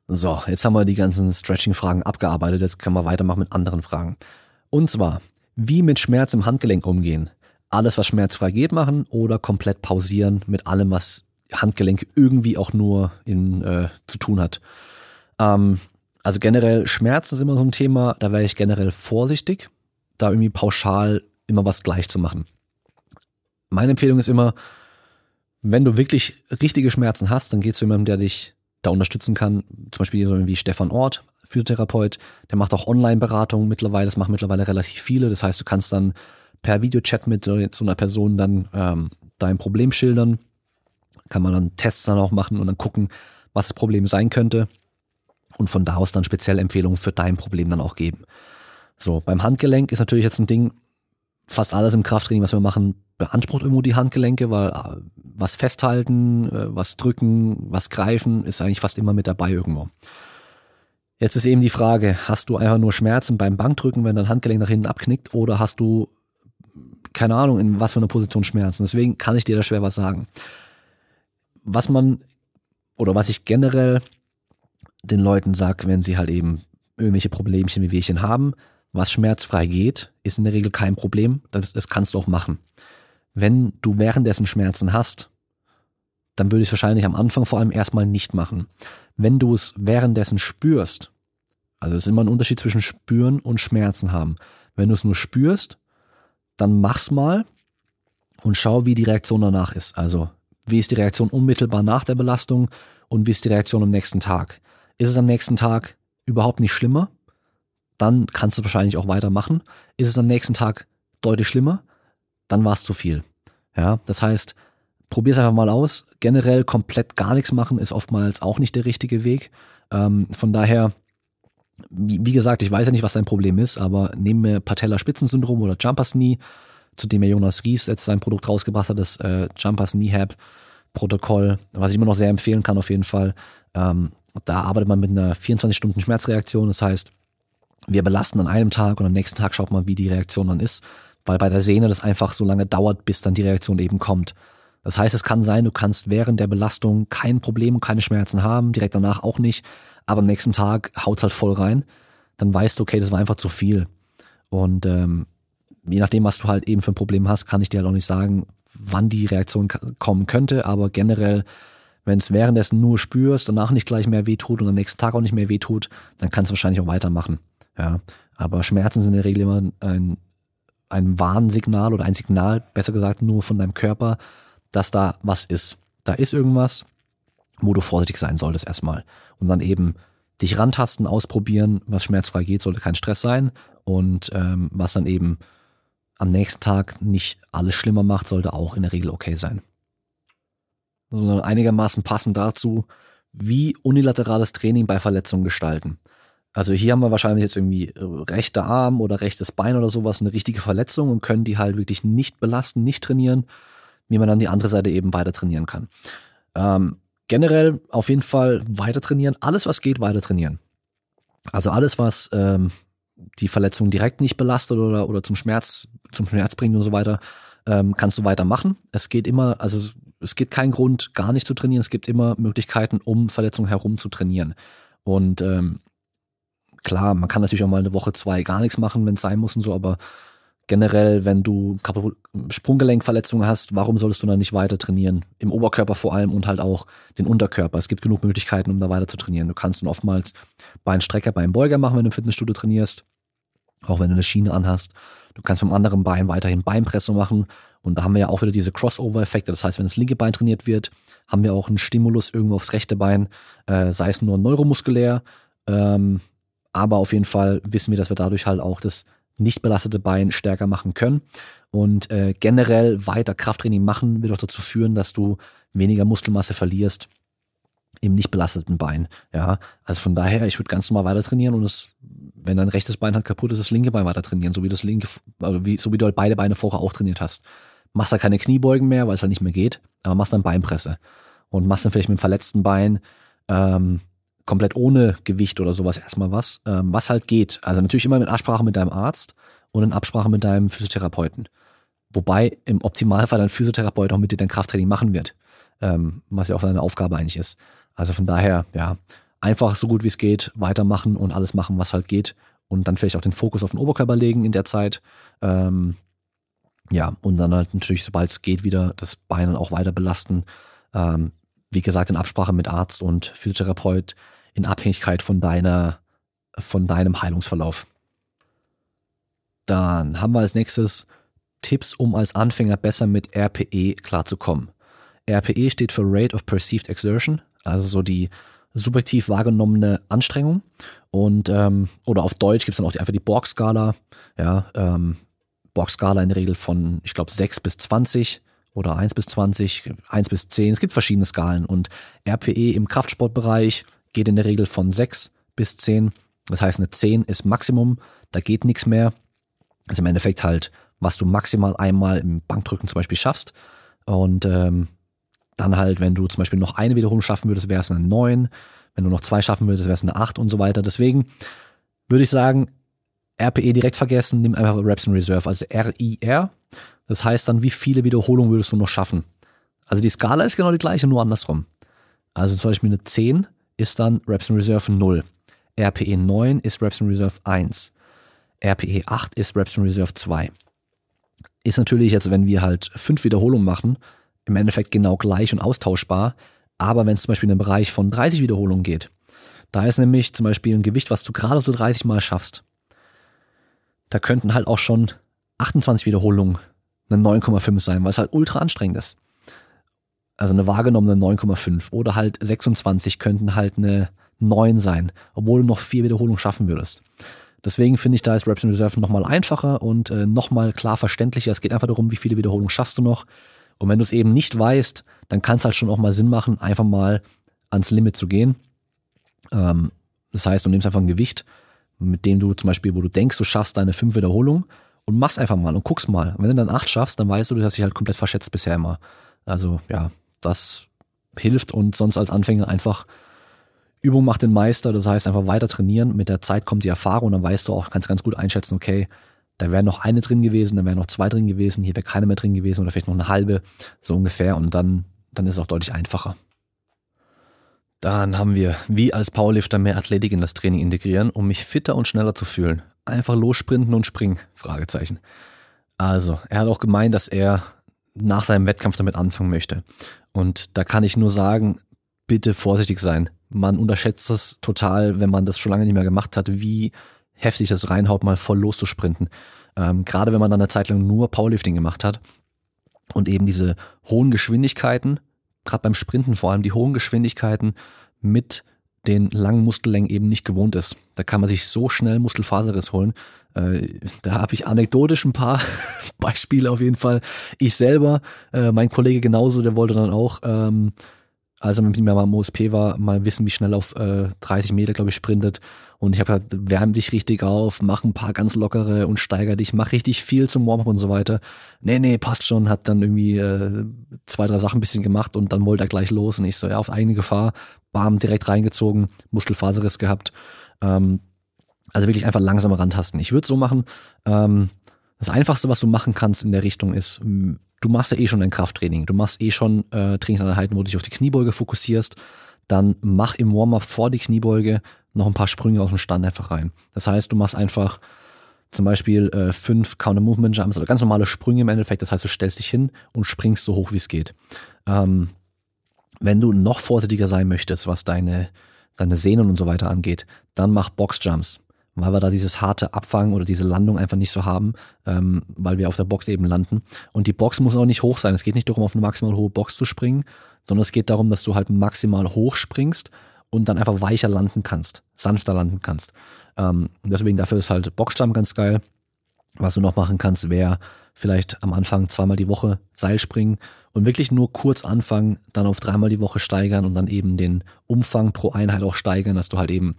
So, jetzt haben wir die ganzen Stretching-Fragen abgearbeitet, jetzt können wir weitermachen mit anderen Fragen. Und zwar, wie mit Schmerz im Handgelenk umgehen? alles, was schmerzfrei geht, machen oder komplett pausieren mit allem, was Handgelenk irgendwie auch nur in, äh, zu tun hat. Ähm, also generell Schmerzen ist immer so ein Thema, da wäre ich generell vorsichtig, da irgendwie pauschal immer was gleich zu machen. Meine Empfehlung ist immer, wenn du wirklich richtige Schmerzen hast, dann geh zu jemandem, der dich da unterstützen kann. Zum Beispiel so wie Stefan Ort, Physiotherapeut, der macht auch Online-Beratungen mittlerweile, das machen mittlerweile relativ viele. Das heißt, du kannst dann per Videochat mit so einer Person dann ähm, dein Problem schildern. Kann man dann Tests dann auch machen und dann gucken, was das Problem sein könnte. Und von da aus dann spezielle Empfehlungen für dein Problem dann auch geben. So, beim Handgelenk ist natürlich jetzt ein Ding, fast alles im Krafttraining, was wir machen, beansprucht irgendwo die Handgelenke, weil äh, was festhalten, äh, was drücken, was greifen, ist eigentlich fast immer mit dabei irgendwo. Jetzt ist eben die Frage, hast du einfach nur Schmerzen beim Bankdrücken, wenn dein Handgelenk nach hinten abknickt, oder hast du, keine Ahnung, in was für einer Position Schmerzen? Deswegen kann ich dir da schwer was sagen. Was man, oder was ich generell den Leuten sage, wenn sie halt eben irgendwelche Problemchen wie Wehchen haben, was schmerzfrei geht, ist in der Regel kein Problem. Das, das kannst du auch machen. Wenn du währenddessen Schmerzen hast, dann würde ich es wahrscheinlich am Anfang vor allem erstmal nicht machen. Wenn du es währenddessen spürst, also es ist immer ein Unterschied zwischen spüren und Schmerzen haben. Wenn du es nur spürst, dann mach's mal und schau, wie die Reaktion danach ist. Also, wie ist die Reaktion unmittelbar nach der Belastung und wie ist die Reaktion am nächsten Tag? Ist es am nächsten Tag überhaupt nicht schlimmer? Dann kannst du wahrscheinlich auch weitermachen. Ist es am nächsten Tag deutlich schlimmer, dann war es zu viel. Ja, das heißt, probier es einfach mal aus. Generell komplett gar nichts machen ist oftmals auch nicht der richtige Weg. Ähm, von daher, wie, wie, gesagt, ich weiß ja nicht, was dein Problem ist, aber nehmen wir Patella-Spitzensyndrom oder Jumpers Knee, zu dem ja Jonas Ries jetzt sein Produkt rausgebracht hat, das äh, Jumpers Knee Hab Protokoll, was ich immer noch sehr empfehlen kann auf jeden Fall. Ähm, da arbeitet man mit einer 24 Stunden Schmerzreaktion. Das heißt, wir belasten an einem Tag und am nächsten Tag schaut man, wie die Reaktion dann ist, weil bei der Sehne das einfach so lange dauert, bis dann die Reaktion eben kommt. Das heißt, es kann sein, du kannst während der Belastung kein Problem, keine Schmerzen haben, direkt danach auch nicht, aber am nächsten Tag haut's halt voll rein. Dann weißt du, okay, das war einfach zu viel. Und ähm, je nachdem, was du halt eben für ein Problem hast, kann ich dir halt auch nicht sagen, wann die Reaktion kommen könnte, aber generell wenn es währenddessen nur spürst, danach nicht gleich mehr wehtut und am nächsten Tag auch nicht mehr wehtut, dann kannst du wahrscheinlich auch weitermachen. Ja, aber Schmerzen sind in der Regel immer ein, ein Warnsignal oder ein Signal, besser gesagt, nur von deinem Körper, dass da was ist. Da ist irgendwas, wo du vorsichtig sein solltest erstmal. Und dann eben dich rantasten, ausprobieren, was schmerzfrei geht, sollte kein Stress sein. Und ähm, was dann eben am nächsten Tag nicht alles schlimmer macht, sollte auch in der Regel okay sein. Sondern einigermaßen passend dazu, wie unilaterales Training bei Verletzungen gestalten. Also hier haben wir wahrscheinlich jetzt irgendwie äh, rechter Arm oder rechtes Bein oder sowas, eine richtige Verletzung und können die halt wirklich nicht belasten, nicht trainieren, wie man dann die andere Seite eben weiter trainieren kann. Ähm, generell auf jeden Fall weiter trainieren, alles was geht, weiter trainieren. Also alles, was ähm, die Verletzung direkt nicht belastet oder, oder zum Schmerz, zum Schmerz bringt und so weiter, ähm, kannst du weitermachen. Es geht immer, also es gibt keinen Grund, gar nicht zu trainieren. Es gibt immer Möglichkeiten, um Verletzungen herum zu trainieren. Und ähm, klar, man kann natürlich auch mal eine Woche, zwei gar nichts machen, wenn es sein muss und so, aber generell, wenn du Sprunggelenkverletzungen hast, warum solltest du dann nicht weiter trainieren? Im Oberkörper vor allem und halt auch den Unterkörper. Es gibt genug Möglichkeiten, um da weiter zu trainieren. Du kannst dann oftmals Beinstrecker beim Beuger machen, wenn du im Fitnessstudio trainierst, auch wenn du eine Schiene anhast. Du kannst vom anderen Bein weiterhin Beinpresse machen. Und da haben wir ja auch wieder diese Crossover-Effekte. Das heißt, wenn das linke Bein trainiert wird, haben wir auch einen Stimulus irgendwo aufs rechte Bein, äh, sei es nur neuromuskulär, ähm, aber auf jeden Fall wissen wir, dass wir dadurch halt auch das nicht belastete Bein stärker machen können. Und äh, generell weiter Krafttraining machen wird auch dazu führen, dass du weniger Muskelmasse verlierst im nicht belasteten Bein. Ja, also von daher, ich würde ganz normal weiter trainieren und es, wenn dein rechtes Bein halt kaputt ist, das linke Bein weiter trainieren, so wie das linke, also wie, so wie du halt beide Beine vorher auch trainiert hast. Machst da keine Kniebeugen mehr, weil es halt nicht mehr geht, aber machst dann Beinpresse und machst dann vielleicht mit dem verletzten Bein ähm, komplett ohne Gewicht oder sowas erstmal was, ähm, was halt geht. Also natürlich immer in Absprache mit deinem Arzt und in Absprache mit deinem Physiotherapeuten. Wobei im Optimalfall dein Physiotherapeut auch mit dir dein Krafttraining machen wird, ähm, was ja auch seine Aufgabe eigentlich ist. Also von daher, ja, einfach so gut wie es geht, weitermachen und alles machen, was halt geht. Und dann vielleicht auch den Fokus auf den Oberkörper legen in der Zeit. Ähm, ja, und dann halt natürlich, sobald es geht, wieder das Bein dann auch weiter belasten. Ähm, wie gesagt, in Absprache mit Arzt und Physiotherapeut in Abhängigkeit von deiner, von deinem Heilungsverlauf. Dann haben wir als nächstes Tipps, um als Anfänger besser mit RPE klarzukommen. RPE steht für Rate of Perceived Exertion, also so die subjektiv wahrgenommene Anstrengung. Und ähm, oder auf Deutsch gibt es dann auch die, einfach die Borg-Skala. Ja, ähm, Borg-Skala in der Regel von, ich glaube, 6 bis 20 oder 1 bis 20, 1 bis 10. Es gibt verschiedene Skalen. Und RPE im Kraftsportbereich geht in der Regel von 6 bis 10. Das heißt, eine 10 ist Maximum, da geht nichts mehr. Das ist im Endeffekt halt, was du maximal einmal im Bankdrücken zum Beispiel schaffst. Und ähm, dann halt, wenn du zum Beispiel noch eine Wiederholung schaffen würdest, wäre es eine 9. Wenn du noch zwei schaffen würdest, wäre es eine 8 und so weiter. Deswegen würde ich sagen, RPE direkt vergessen, nimm einfach Reps in Reserve, also RIR. Das heißt dann, wie viele Wiederholungen würdest du noch schaffen? Also die Skala ist genau die gleiche, nur andersrum. Also zum Beispiel eine 10 ist dann Reps in Reserve 0. RPE 9 ist Reps in Reserve 1. RPE 8 ist Reps in Reserve 2. Ist natürlich jetzt, wenn wir halt fünf Wiederholungen machen, im Endeffekt genau gleich und austauschbar. Aber wenn es zum Beispiel in den Bereich von 30 Wiederholungen geht, da ist nämlich zum Beispiel ein Gewicht, was du gerade so 30 Mal schaffst. Da könnten halt auch schon 28 Wiederholungen eine 9,5 sein, weil es halt ultra anstrengend ist. Also eine wahrgenommene 9,5 oder halt 26 könnten halt eine 9 sein, obwohl du noch vier Wiederholungen schaffen würdest. Deswegen finde ich, da ist Reps in Reserve nochmal einfacher und äh, nochmal klar verständlicher. Es geht einfach darum, wie viele Wiederholungen schaffst du noch. Und wenn du es eben nicht weißt, dann kann es halt schon auch mal Sinn machen, einfach mal ans Limit zu gehen. Ähm, das heißt, du nimmst einfach ein Gewicht, mit dem du zum Beispiel, wo du denkst, du schaffst deine fünf Wiederholungen und machst einfach mal und guckst mal. Und wenn du dann acht schaffst, dann weißt du, du hast dich halt komplett verschätzt bisher immer. Also ja, das hilft und sonst als Anfänger einfach Übung macht den Meister, das heißt einfach weiter trainieren. Mit der Zeit kommt die Erfahrung und dann weißt du auch, kannst ganz gut einschätzen, okay, da wäre noch eine drin gewesen, da wären noch zwei drin gewesen, hier wäre keine mehr drin gewesen oder vielleicht noch eine halbe, so ungefähr. Und dann, dann ist es auch deutlich einfacher. Dann haben wir, wie als Powerlifter mehr Athletik in das Training integrieren, um mich fitter und schneller zu fühlen. Einfach lossprinten und springen? Fragezeichen. Also, er hat auch gemeint, dass er nach seinem Wettkampf damit anfangen möchte. Und da kann ich nur sagen, bitte vorsichtig sein. Man unterschätzt das total, wenn man das schon lange nicht mehr gemacht hat, wie heftig das reinhaut, mal voll loszusprinten. Ähm, Gerade wenn man dann eine Zeit lang nur Powerlifting gemacht hat und eben diese hohen Geschwindigkeiten, gerade beim Sprinten vor allem die hohen Geschwindigkeiten mit den langen Muskellängen eben nicht gewohnt ist. Da kann man sich so schnell Muskelfaserriss holen. Äh, da habe ich anekdotisch ein paar Beispiele auf jeden Fall. Ich selber, äh, mein Kollege genauso, der wollte dann auch ähm, als er mit mir mal am OSP war, mal wissen, wie schnell auf äh, 30 Meter, glaube ich, sprintet. Und ich habe gesagt, wärm dich richtig auf, mach ein paar ganz lockere und steiger dich, mach richtig viel zum Warm-up und so weiter. Nee, nee, passt schon, hat dann irgendwie äh, zwei, drei Sachen ein bisschen gemacht und dann wollte er gleich los. Und ich so, ja, auf eigene Gefahr, bam, direkt reingezogen, Muskelfaserriss gehabt. Ähm, also wirklich einfach langsam rantasten. Ich würde so machen, ähm, das Einfachste, was du machen kannst in der Richtung ist, du machst ja eh schon ein Krafttraining, du machst eh schon äh, Trainingseinheiten, wo du dich auf die Kniebeuge fokussierst, dann mach im Warm-up vor die Kniebeuge noch ein paar Sprünge aus dem Stand einfach rein. Das heißt, du machst einfach zum Beispiel äh, fünf Counter-Movement Jumps oder ganz normale Sprünge im Endeffekt. Das heißt, du stellst dich hin und springst so hoch wie es geht. Ähm, wenn du noch vorsichtiger sein möchtest, was deine, deine Sehnen und so weiter angeht, dann mach Box-Jumps weil wir da dieses harte Abfangen oder diese Landung einfach nicht so haben, ähm, weil wir auf der Box eben landen. Und die Box muss auch nicht hoch sein. Es geht nicht darum, auf eine maximal hohe Box zu springen, sondern es geht darum, dass du halt maximal hoch springst und dann einfach weicher landen kannst, sanfter landen kannst. Ähm, deswegen dafür ist halt Boxjump ganz geil. Was du noch machen kannst, wäre vielleicht am Anfang zweimal die Woche Seil springen und wirklich nur kurz anfangen, dann auf dreimal die Woche steigern und dann eben den Umfang pro Einheit auch steigern, dass du halt eben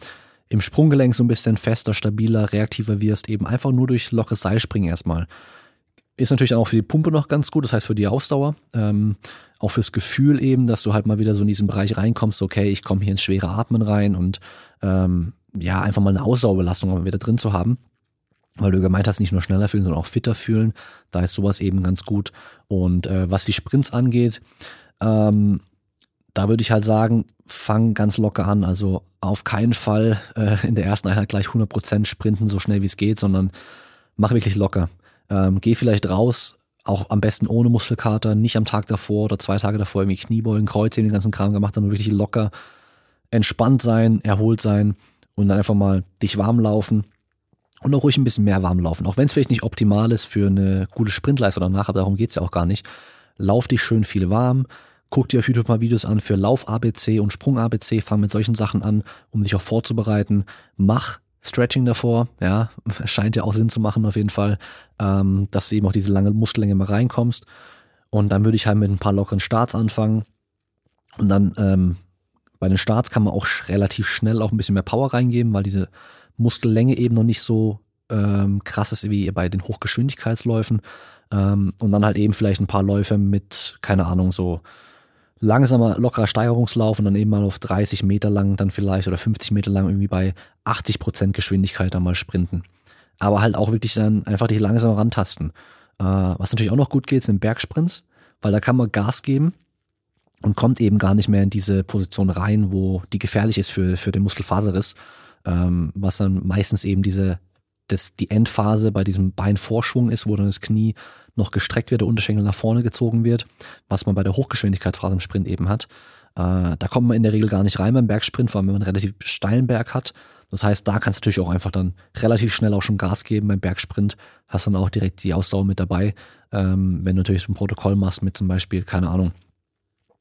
im Sprunggelenk so ein bisschen fester, stabiler, reaktiver wirst, eben einfach nur durch lockeres Seilspringen erstmal. Ist natürlich auch für die Pumpe noch ganz gut, das heißt für die Ausdauer, ähm, auch fürs Gefühl eben, dass du halt mal wieder so in diesen Bereich reinkommst, okay, ich komme hier ins schwere Atmen rein und ähm, ja, einfach mal eine Ausdauerbelastung wieder drin zu haben. Weil du gemeint hast, nicht nur schneller fühlen, sondern auch fitter fühlen. Da ist sowas eben ganz gut. Und äh, was die Sprints angeht, ähm, da würde ich halt sagen, fang ganz locker an. Also auf keinen Fall äh, in der ersten Einheit gleich 100% sprinten, so schnell wie es geht, sondern mach wirklich locker. Ähm, geh vielleicht raus auch am besten ohne Muskelkater, nicht am Tag davor oder zwei Tage davor irgendwie Kniebeugen, Kreuze, den ganzen Kram gemacht, sondern wirklich locker, entspannt sein, erholt sein und dann einfach mal dich warm laufen und auch ruhig ein bisschen mehr warm laufen. Auch wenn es vielleicht nicht optimal ist für eine gute Sprintleistung danach, aber darum geht's ja auch gar nicht. Lauf dich schön viel warm, guck dir auf YouTube mal Videos an für Lauf-ABC und Sprung-ABC, fang mit solchen Sachen an, um dich auch vorzubereiten. Mach Stretching davor, ja, scheint ja auch Sinn zu machen auf jeden Fall, ähm, dass du eben auch diese lange Muskellänge mal reinkommst. Und dann würde ich halt mit ein paar lockeren Starts anfangen. Und dann ähm, bei den Starts kann man auch relativ schnell auch ein bisschen mehr Power reingeben, weil diese Muskellänge eben noch nicht so ähm, krass ist wie bei den Hochgeschwindigkeitsläufen. Ähm, und dann halt eben vielleicht ein paar Läufe mit, keine Ahnung, so langsamer, lockerer Steigerungslauf und dann eben mal auf 30 Meter lang dann vielleicht oder 50 Meter lang irgendwie bei 80 Prozent Geschwindigkeit dann mal sprinten. Aber halt auch wirklich dann einfach dich langsam rantasten. Äh, was natürlich auch noch gut geht, sind Bergsprints, weil da kann man Gas geben und kommt eben gar nicht mehr in diese Position rein, wo die gefährlich ist für, für den Muskelfaserriss, ähm, was dann meistens eben diese, das, die Endphase bei diesem Beinvorsschwung ist, wo dann das Knie noch gestreckt wird, der Unterschenkel nach vorne gezogen wird, was man bei der Hochgeschwindigkeitsphase im Sprint eben hat. Äh, da kommt man in der Regel gar nicht rein beim Bergsprint, vor allem wenn man einen relativ steilen Berg hat. Das heißt, da kannst du natürlich auch einfach dann relativ schnell auch schon Gas geben beim Bergsprint, hast dann auch direkt die Ausdauer mit dabei. Ähm, wenn du natürlich so ein Protokoll machst mit zum Beispiel, keine Ahnung,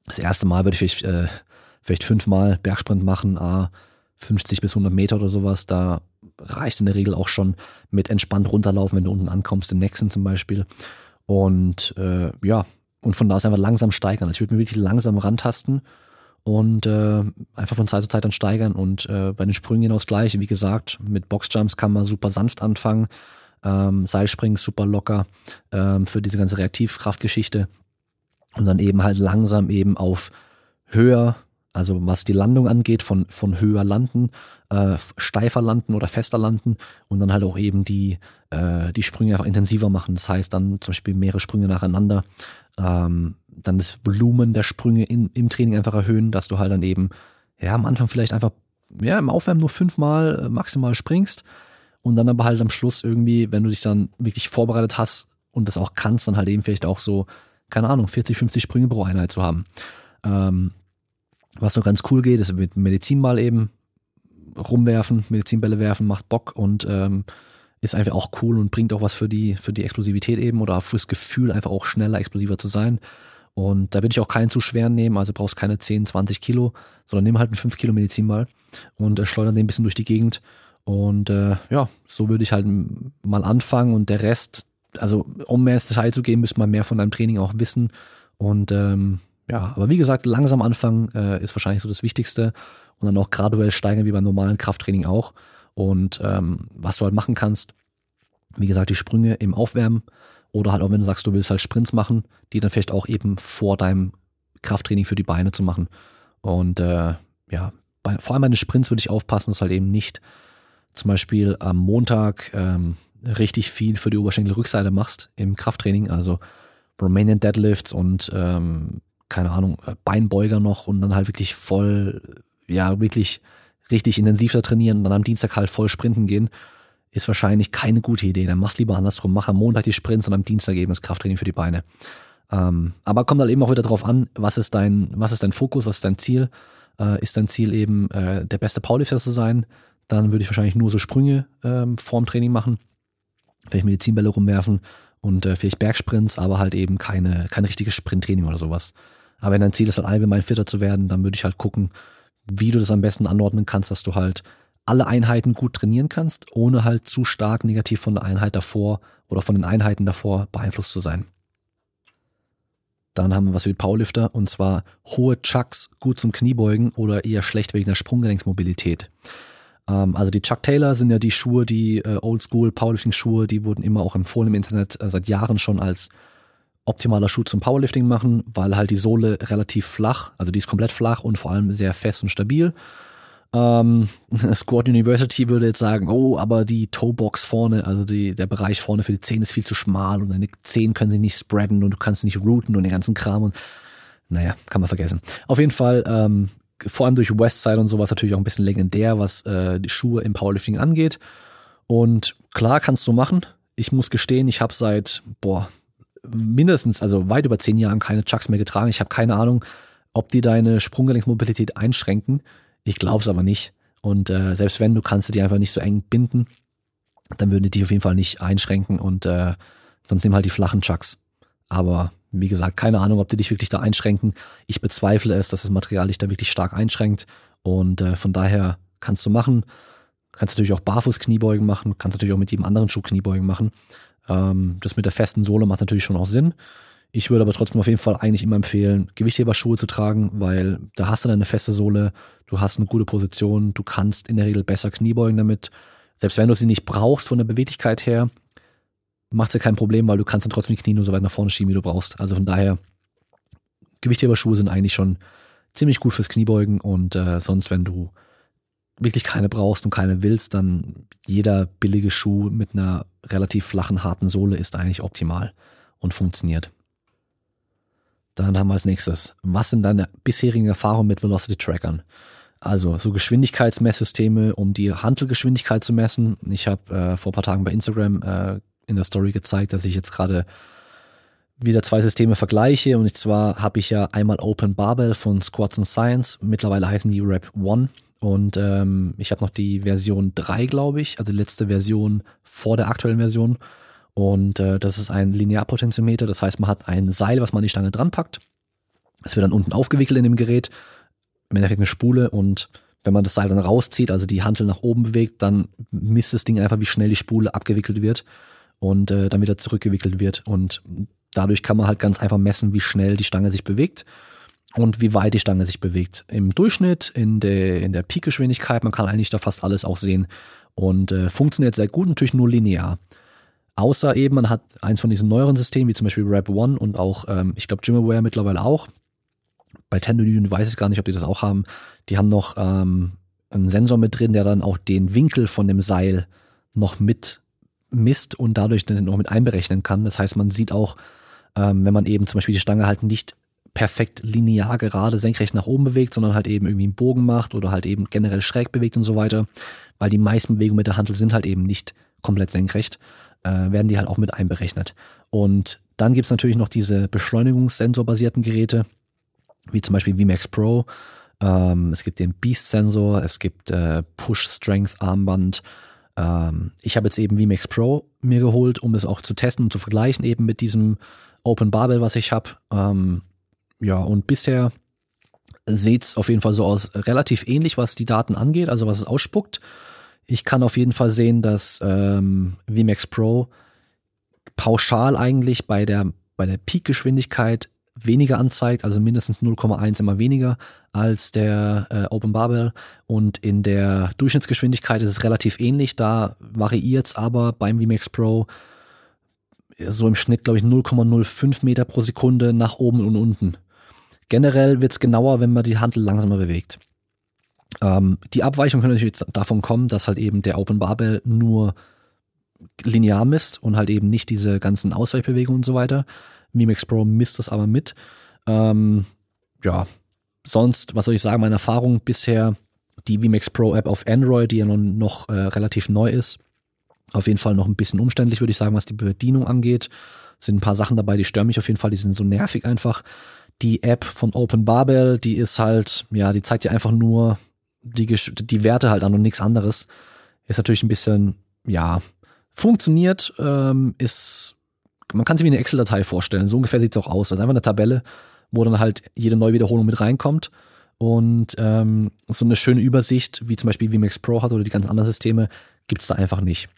das erste Mal würde ich vielleicht, äh, vielleicht fünfmal Bergsprint machen, ah, 50 bis 100 Meter oder sowas, da reicht in der Regel auch schon mit entspannt runterlaufen, wenn du unten ankommst, den nächsten zum Beispiel. Und äh, ja, und von da aus einfach langsam steigern. Also ich würde mir wirklich langsam rantasten und äh, einfach von Zeit zu Zeit dann steigern. Und äh, bei den Sprüngen genau das gleiche. Wie gesagt, mit Boxjumps kann man super sanft anfangen. Ähm, Seilspringen super locker ähm, für diese ganze Reaktivkraftgeschichte. Und dann eben halt langsam eben auf höher also was die Landung angeht, von, von höher landen, äh, steifer landen oder fester landen und dann halt auch eben die, äh, die Sprünge einfach intensiver machen. Das heißt dann zum Beispiel mehrere Sprünge nacheinander, ähm, dann das Volumen der Sprünge in, im Training einfach erhöhen, dass du halt dann eben, ja, am Anfang vielleicht einfach, ja, im Aufwärmen nur fünfmal äh, maximal springst und dann aber halt am Schluss irgendwie, wenn du dich dann wirklich vorbereitet hast und das auch kannst, dann halt eben vielleicht auch so, keine Ahnung, 40, 50 Sprünge pro Einheit zu haben. Ähm, was so ganz cool geht, ist mit Medizinball eben rumwerfen, Medizinbälle werfen, macht Bock und ähm, ist einfach auch cool und bringt auch was für die, für die Explosivität eben oder fürs Gefühl, einfach auch schneller, explosiver zu sein. Und da würde ich auch keinen zu schweren nehmen, also brauchst keine 10, 20 Kilo, sondern nimm halt einen 5 Kilo Medizinball und äh, schleudern den ein bisschen durch die Gegend. Und äh, ja, so würde ich halt mal anfangen und der Rest, also um mehr ins Detail zu gehen, müsste man mehr von deinem Training auch wissen. Und ähm, ja, aber wie gesagt, langsam anfangen äh, ist wahrscheinlich so das Wichtigste und dann auch graduell steigern wie beim normalen Krafttraining auch. Und ähm, was du halt machen kannst, wie gesagt, die Sprünge im Aufwärmen oder halt auch wenn du sagst, du willst halt Sprints machen, die dann vielleicht auch eben vor deinem Krafttraining für die Beine zu machen. Und äh, ja, bei, vor allem bei den Sprints würde ich aufpassen, dass halt eben nicht zum Beispiel am Montag ähm, richtig viel für die Oberschenkelrückseite machst im Krafttraining, also Romanian Deadlifts und ähm, keine Ahnung, äh, Beinbeuger noch und dann halt wirklich voll, ja, wirklich richtig intensiv da trainieren und dann am Dienstag halt voll sprinten gehen, ist wahrscheinlich keine gute Idee. Dann mach's lieber andersrum. Mach am Montag die Sprints und am Dienstag eben das Krafttraining für die Beine. Ähm, aber kommt halt eben auch wieder drauf an, was ist dein, was ist dein Fokus, was ist dein Ziel? Äh, ist dein Ziel eben äh, der beste Powerlifter zu sein? Dann würde ich wahrscheinlich nur so Sprünge ähm, vorm Training machen, vielleicht Medizinbälle rumwerfen und äh, vielleicht Bergsprints, aber halt eben keine, kein richtiges Sprinttraining oder sowas. Aber wenn dein Ziel ist, halt allgemein fitter zu werden, dann würde ich halt gucken, wie du das am besten anordnen kannst, dass du halt alle Einheiten gut trainieren kannst, ohne halt zu stark negativ von der Einheit davor oder von den Einheiten davor beeinflusst zu sein. Dann haben wir was wie Powerlifter und zwar hohe Chucks gut zum Kniebeugen oder eher schlecht wegen der Sprunggelenksmobilität. Ähm, also die Chuck Taylor sind ja die Schuhe, die äh, Oldschool Powerlifting Schuhe, die wurden immer auch empfohlen im Internet äh, seit Jahren schon als optimaler Schuh zum Powerlifting machen, weil halt die Sohle relativ flach, also die ist komplett flach und vor allem sehr fest und stabil. Ähm, Squad University würde jetzt sagen, oh, aber die Toebox vorne, also die, der Bereich vorne für die Zehen ist viel zu schmal und deine Zehen können sich nicht spreaden und du kannst nicht routen und den ganzen Kram und naja, kann man vergessen. Auf jeden Fall, ähm, vor allem durch Westside und sowas natürlich auch ein bisschen legendär, was äh, die Schuhe im Powerlifting angeht. Und klar kannst du machen. Ich muss gestehen, ich habe seit, boah, mindestens, also weit über zehn Jahren keine Chucks mehr getragen. Ich habe keine Ahnung, ob die deine Sprunggelenksmobilität einschränken. Ich glaube es aber nicht. Und äh, selbst wenn, du kannst die einfach nicht so eng binden, dann würden die dich auf jeden Fall nicht einschränken und äh, sonst nimm halt die flachen Chucks. Aber wie gesagt, keine Ahnung, ob die dich wirklich da einschränken. Ich bezweifle es, dass das Material dich da wirklich stark einschränkt. Und äh, von daher kannst du machen. Kannst natürlich auch barfuß Kniebeugen machen, kannst natürlich auch mit jedem anderen Schuh Kniebeugen machen. Ähm, das mit der festen Sohle macht natürlich schon auch Sinn. Ich würde aber trotzdem auf jeden Fall eigentlich immer empfehlen, Gewichtheberschuhe zu tragen, weil da hast du dann eine feste Sohle, du hast eine gute Position, du kannst in der Regel besser Kniebeugen damit. Selbst wenn du sie nicht brauchst von der Beweglichkeit her, macht sie kein Problem, weil du kannst dann trotzdem die Knie nur so weit nach vorne schieben, wie du brauchst. Also von daher, Gewichtheberschuhe sind eigentlich schon ziemlich gut fürs Kniebeugen und äh, sonst, wenn du wirklich keine brauchst und keine willst, dann jeder billige Schuh mit einer relativ flachen, harten Sohle ist eigentlich optimal und funktioniert. Dann haben wir als nächstes, was sind deine bisherigen Erfahrungen mit Velocity Trackern? Also so Geschwindigkeitsmesssysteme, um die Handelgeschwindigkeit zu messen. Ich habe äh, vor ein paar Tagen bei Instagram äh, in der Story gezeigt, dass ich jetzt gerade wieder zwei Systeme vergleiche. Und zwar habe ich ja einmal Open Barbell von Squats and Science. Mittlerweile heißen die Rap One. Und ähm, ich habe noch die Version 3, glaube ich, also die letzte Version vor der aktuellen Version. Und äh, das ist ein Linearpotentiometer, das heißt, man hat ein Seil, was man an die Stange dran packt. Es wird dann unten aufgewickelt in dem Gerät, im Endeffekt eine Spule und wenn man das Seil dann rauszieht, also die Hantel nach oben bewegt, dann misst das Ding einfach, wie schnell die Spule abgewickelt wird und äh, dann wieder zurückgewickelt wird. Und dadurch kann man halt ganz einfach messen, wie schnell die Stange sich bewegt und wie weit die Stange sich bewegt. Im Durchschnitt, in der, in der Peakgeschwindigkeit, man kann eigentlich da fast alles auch sehen und äh, funktioniert sehr gut, natürlich nur linear. Außer eben, man hat eins von diesen neueren Systemen, wie zum Beispiel Rap One und auch, ähm, ich glaube, Gymaware mittlerweile auch. Bei Tendon weiß ich gar nicht, ob die das auch haben. Die haben noch ähm, einen Sensor mit drin, der dann auch den Winkel von dem Seil noch mit misst und dadurch dann noch mit einberechnen kann. Das heißt, man sieht auch, ähm, wenn man eben zum Beispiel die Stange halt nicht perfekt linear gerade senkrecht nach oben bewegt, sondern halt eben irgendwie einen Bogen macht oder halt eben generell schräg bewegt und so weiter, weil die meisten Bewegungen mit der Handel sind halt eben nicht komplett senkrecht, äh, werden die halt auch mit einberechnet. Und dann gibt's natürlich noch diese beschleunigungssensorbasierten Geräte, wie zum Beispiel VMAX Pro. Ähm, es gibt den Beast-Sensor, es gibt äh, Push-Strength-Armband. Ähm, ich habe jetzt eben VMAX Pro mir geholt, um es auch zu testen und zu vergleichen eben mit diesem Open Barbell, was ich habe. Ähm, ja, und bisher sieht's auf jeden Fall so aus, relativ ähnlich, was die Daten angeht, also was es ausspuckt. Ich kann auf jeden Fall sehen, dass ähm, VMAX Pro pauschal eigentlich bei der, bei der Peak-Geschwindigkeit weniger anzeigt, also mindestens 0,1 immer weniger als der äh, Open Barbell und in der Durchschnittsgeschwindigkeit ist es relativ ähnlich, da variiert es aber beim VMAX Pro so im Schnitt, glaube ich, 0,05 Meter pro Sekunde nach oben und unten. Generell wird es genauer, wenn man die Handel langsamer bewegt. Ähm, die Abweichung kann natürlich davon kommen, dass halt eben der Open Barbell nur linear misst und halt eben nicht diese ganzen Ausweichbewegungen und so weiter. Mimex Pro misst das aber mit. Ähm, ja, sonst, was soll ich sagen, meine Erfahrung bisher, die VMAX Pro App auf Android, die ja noch, noch äh, relativ neu ist, auf jeden Fall noch ein bisschen umständlich, würde ich sagen, was die Bedienung angeht. Sind ein paar Sachen dabei, die stören mich auf jeden Fall, die sind so nervig einfach die App von Open Barbell, die ist halt, ja, die zeigt dir einfach nur die, die Werte halt an und nichts anderes. Ist natürlich ein bisschen, ja, funktioniert, ähm, ist, man kann sich wie eine Excel-Datei vorstellen. So ungefähr sieht es auch aus. Also einfach eine Tabelle, wo dann halt jede neue Wiederholung mit reinkommt. Und ähm, so eine schöne Übersicht, wie zum Beispiel VMAX Pro hat oder die ganzen anderen Systeme, gibt's da einfach nicht.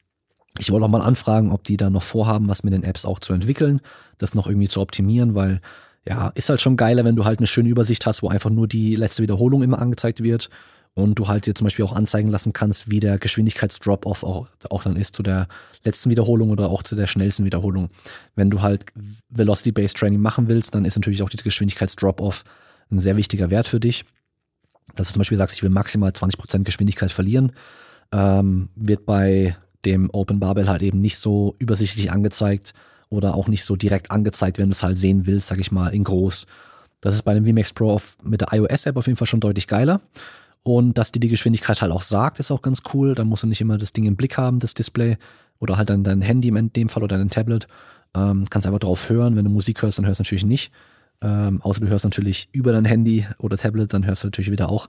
Ich wollte auch mal anfragen, ob die da noch vorhaben, was mit den Apps auch zu entwickeln, das noch irgendwie zu optimieren, weil ja, ist halt schon geiler, wenn du halt eine schöne Übersicht hast, wo einfach nur die letzte Wiederholung immer angezeigt wird und du halt dir zum Beispiel auch anzeigen lassen kannst, wie der Geschwindigkeitsdrop-off auch, auch dann ist zu der letzten Wiederholung oder auch zu der schnellsten Wiederholung. Wenn du halt Velocity-Based Training machen willst, dann ist natürlich auch diese Geschwindigkeitsdrop-off ein sehr wichtiger Wert für dich. Dass du zum Beispiel sagst, ich will maximal 20% Geschwindigkeit verlieren, ähm, wird bei dem Open Barbell halt eben nicht so übersichtlich angezeigt, oder auch nicht so direkt angezeigt, wenn du es halt sehen willst, sag ich mal, in groß. Das ist bei dem VMAX Pro auf, mit der iOS-App auf jeden Fall schon deutlich geiler. Und dass die die Geschwindigkeit halt auch sagt, ist auch ganz cool. Da musst du nicht immer das Ding im Blick haben, das Display. Oder halt dann dein Handy in dem Fall oder dein Tablet. Ähm, kannst einfach drauf hören. Wenn du Musik hörst, dann hörst du natürlich nicht. Ähm, außer du hörst natürlich über dein Handy oder Tablet, dann hörst du natürlich wieder auch.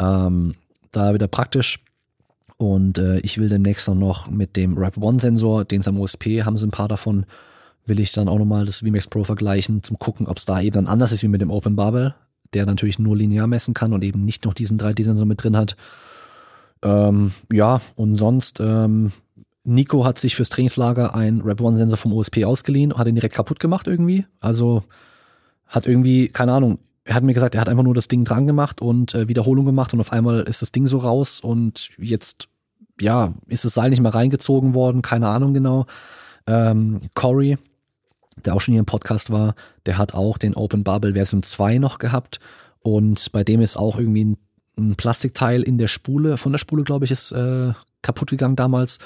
Ähm, da wieder praktisch. Und äh, ich will demnächst noch mit dem Rap One Sensor, den es am OSP haben sie ein paar davon, will ich dann auch nochmal das VMAX Pro vergleichen, zum gucken, ob es da eben dann anders ist wie mit dem Open Bubble, der natürlich nur linear messen kann und eben nicht noch diesen 3D-Sensor mit drin hat. Ähm, ja, und sonst, ähm, Nico hat sich fürs Trainingslager ein Rap One Sensor vom OSP ausgeliehen, hat ihn direkt kaputt gemacht irgendwie. Also hat irgendwie, keine Ahnung, er hat mir gesagt, er hat einfach nur das Ding dran gemacht und äh, Wiederholung gemacht und auf einmal ist das Ding so raus und jetzt, ja, ist das Seil nicht mehr reingezogen worden, keine Ahnung genau. Ähm, Corey, der auch schon hier im Podcast war, der hat auch den Open Bubble Version 2 noch gehabt und bei dem ist auch irgendwie ein, ein Plastikteil in der Spule, von der Spule glaube ich, ist äh, kaputt gegangen damals,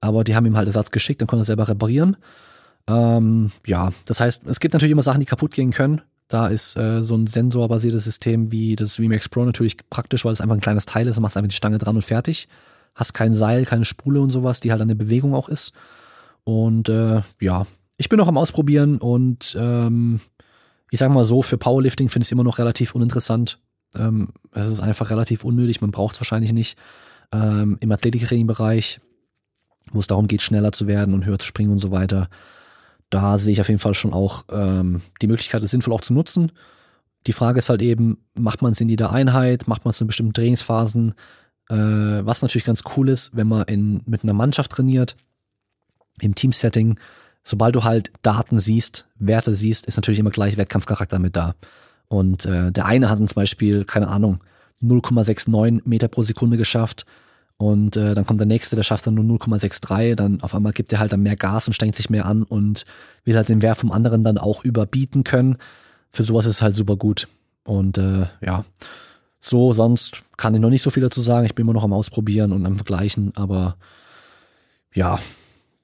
aber die haben ihm halt Ersatz geschickt, dann konnte er selber reparieren. Ähm, ja, das heißt, es gibt natürlich immer Sachen, die kaputt gehen können. Da ist äh, so ein sensorbasiertes System wie das VMAX Pro natürlich praktisch, weil es einfach ein kleines Teil ist. Du machst einfach die Stange dran und fertig. Hast kein Seil, keine Spule und sowas, die halt eine Bewegung auch ist. Und äh, ja, ich bin noch am Ausprobieren und ähm, ich sage mal so, für Powerlifting finde ich es immer noch relativ uninteressant. Ähm, es ist einfach relativ unnötig, man braucht es wahrscheinlich nicht. Ähm, Im Athletiktraining-Bereich, wo es darum geht, schneller zu werden und höher zu springen und so weiter, da sehe ich auf jeden Fall schon auch ähm, die Möglichkeit, es sinnvoll auch zu nutzen. Die Frage ist halt eben, macht man es in jeder Einheit, macht man es in bestimmten Trainingsphasen, äh, was natürlich ganz cool ist, wenn man in, mit einer Mannschaft trainiert, im Teamsetting, sobald du halt Daten siehst, Werte siehst, ist natürlich immer gleich Wettkampfcharakter mit da. Und äh, der eine hat zum Beispiel, keine Ahnung, 0,69 Meter pro Sekunde geschafft, und äh, dann kommt der nächste, der schafft dann nur 0,63, dann auf einmal gibt er halt dann mehr Gas und strengt sich mehr an und will halt den Wert vom anderen dann auch überbieten können. Für sowas ist es halt super gut. Und äh, ja, so sonst kann ich noch nicht so viel dazu sagen. Ich bin immer noch am Ausprobieren und am Vergleichen, aber ja,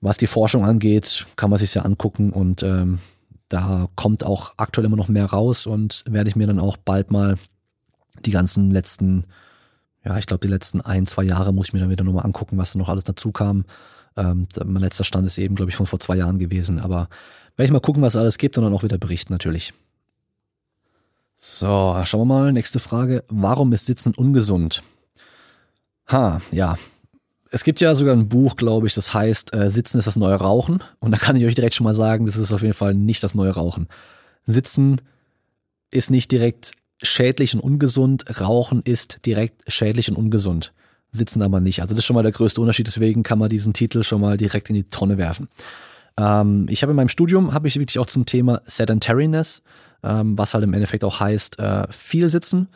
was die Forschung angeht, kann man sich ja angucken und ähm, da kommt auch aktuell immer noch mehr raus und werde ich mir dann auch bald mal die ganzen letzten ja, ich glaube, die letzten ein, zwei Jahre muss ich mir dann wieder nochmal angucken, was da noch alles dazu kam. Ähm, mein letzter Stand ist eben, glaube ich, von vor zwei Jahren gewesen. Aber werde ich mal gucken, was es alles gibt und dann auch wieder berichten natürlich. So, schauen wir mal. Nächste Frage. Warum ist Sitzen ungesund? Ha, ja. Es gibt ja sogar ein Buch, glaube ich, das heißt äh, Sitzen ist das neue Rauchen. Und da kann ich euch direkt schon mal sagen, das ist auf jeden Fall nicht das neue Rauchen. Sitzen ist nicht direkt schädlich und ungesund, Rauchen ist direkt schädlich und ungesund. Sitzen aber nicht. Also das ist schon mal der größte Unterschied, deswegen kann man diesen Titel schon mal direkt in die Tonne werfen. Ähm, ich habe in meinem Studium, habe ich wirklich auch zum Thema Sedentariness, ähm, was halt im Endeffekt auch heißt, äh, viel sitzen,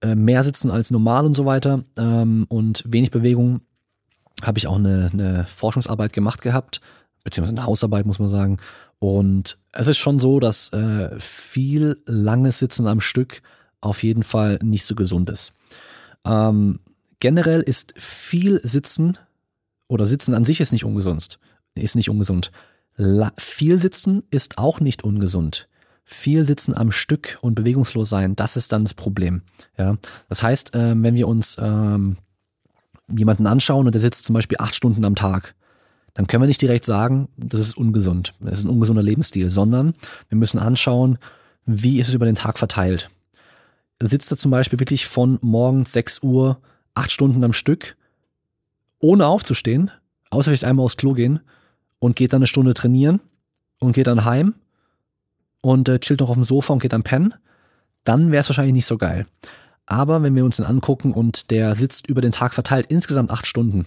äh, mehr sitzen als normal und so weiter ähm, und wenig Bewegung, habe ich auch eine, eine Forschungsarbeit gemacht gehabt, beziehungsweise eine Hausarbeit, muss man sagen. Und es ist schon so, dass äh, viel langes Sitzen am Stück auf jeden Fall nicht so gesund ist. Ähm, generell ist viel Sitzen oder Sitzen an sich ist nicht ungesund. Ist nicht ungesund. La viel Sitzen ist auch nicht ungesund. Viel Sitzen am Stück und bewegungslos sein, das ist dann das Problem. Ja, das heißt, äh, wenn wir uns ähm, jemanden anschauen und der sitzt zum Beispiel acht Stunden am Tag, dann können wir nicht direkt sagen, das ist ungesund, das ist ein ungesunder Lebensstil, sondern wir müssen anschauen, wie ist es über den Tag verteilt. Sitzt er zum Beispiel wirklich von morgens 6 Uhr acht Stunden am Stück, ohne aufzustehen, außer vielleicht einmal aufs Klo gehen und geht dann eine Stunde trainieren und geht dann heim und äh, chillt noch auf dem Sofa und geht dann pennen, dann wäre es wahrscheinlich nicht so geil. Aber wenn wir uns den angucken und der sitzt über den Tag verteilt insgesamt acht Stunden,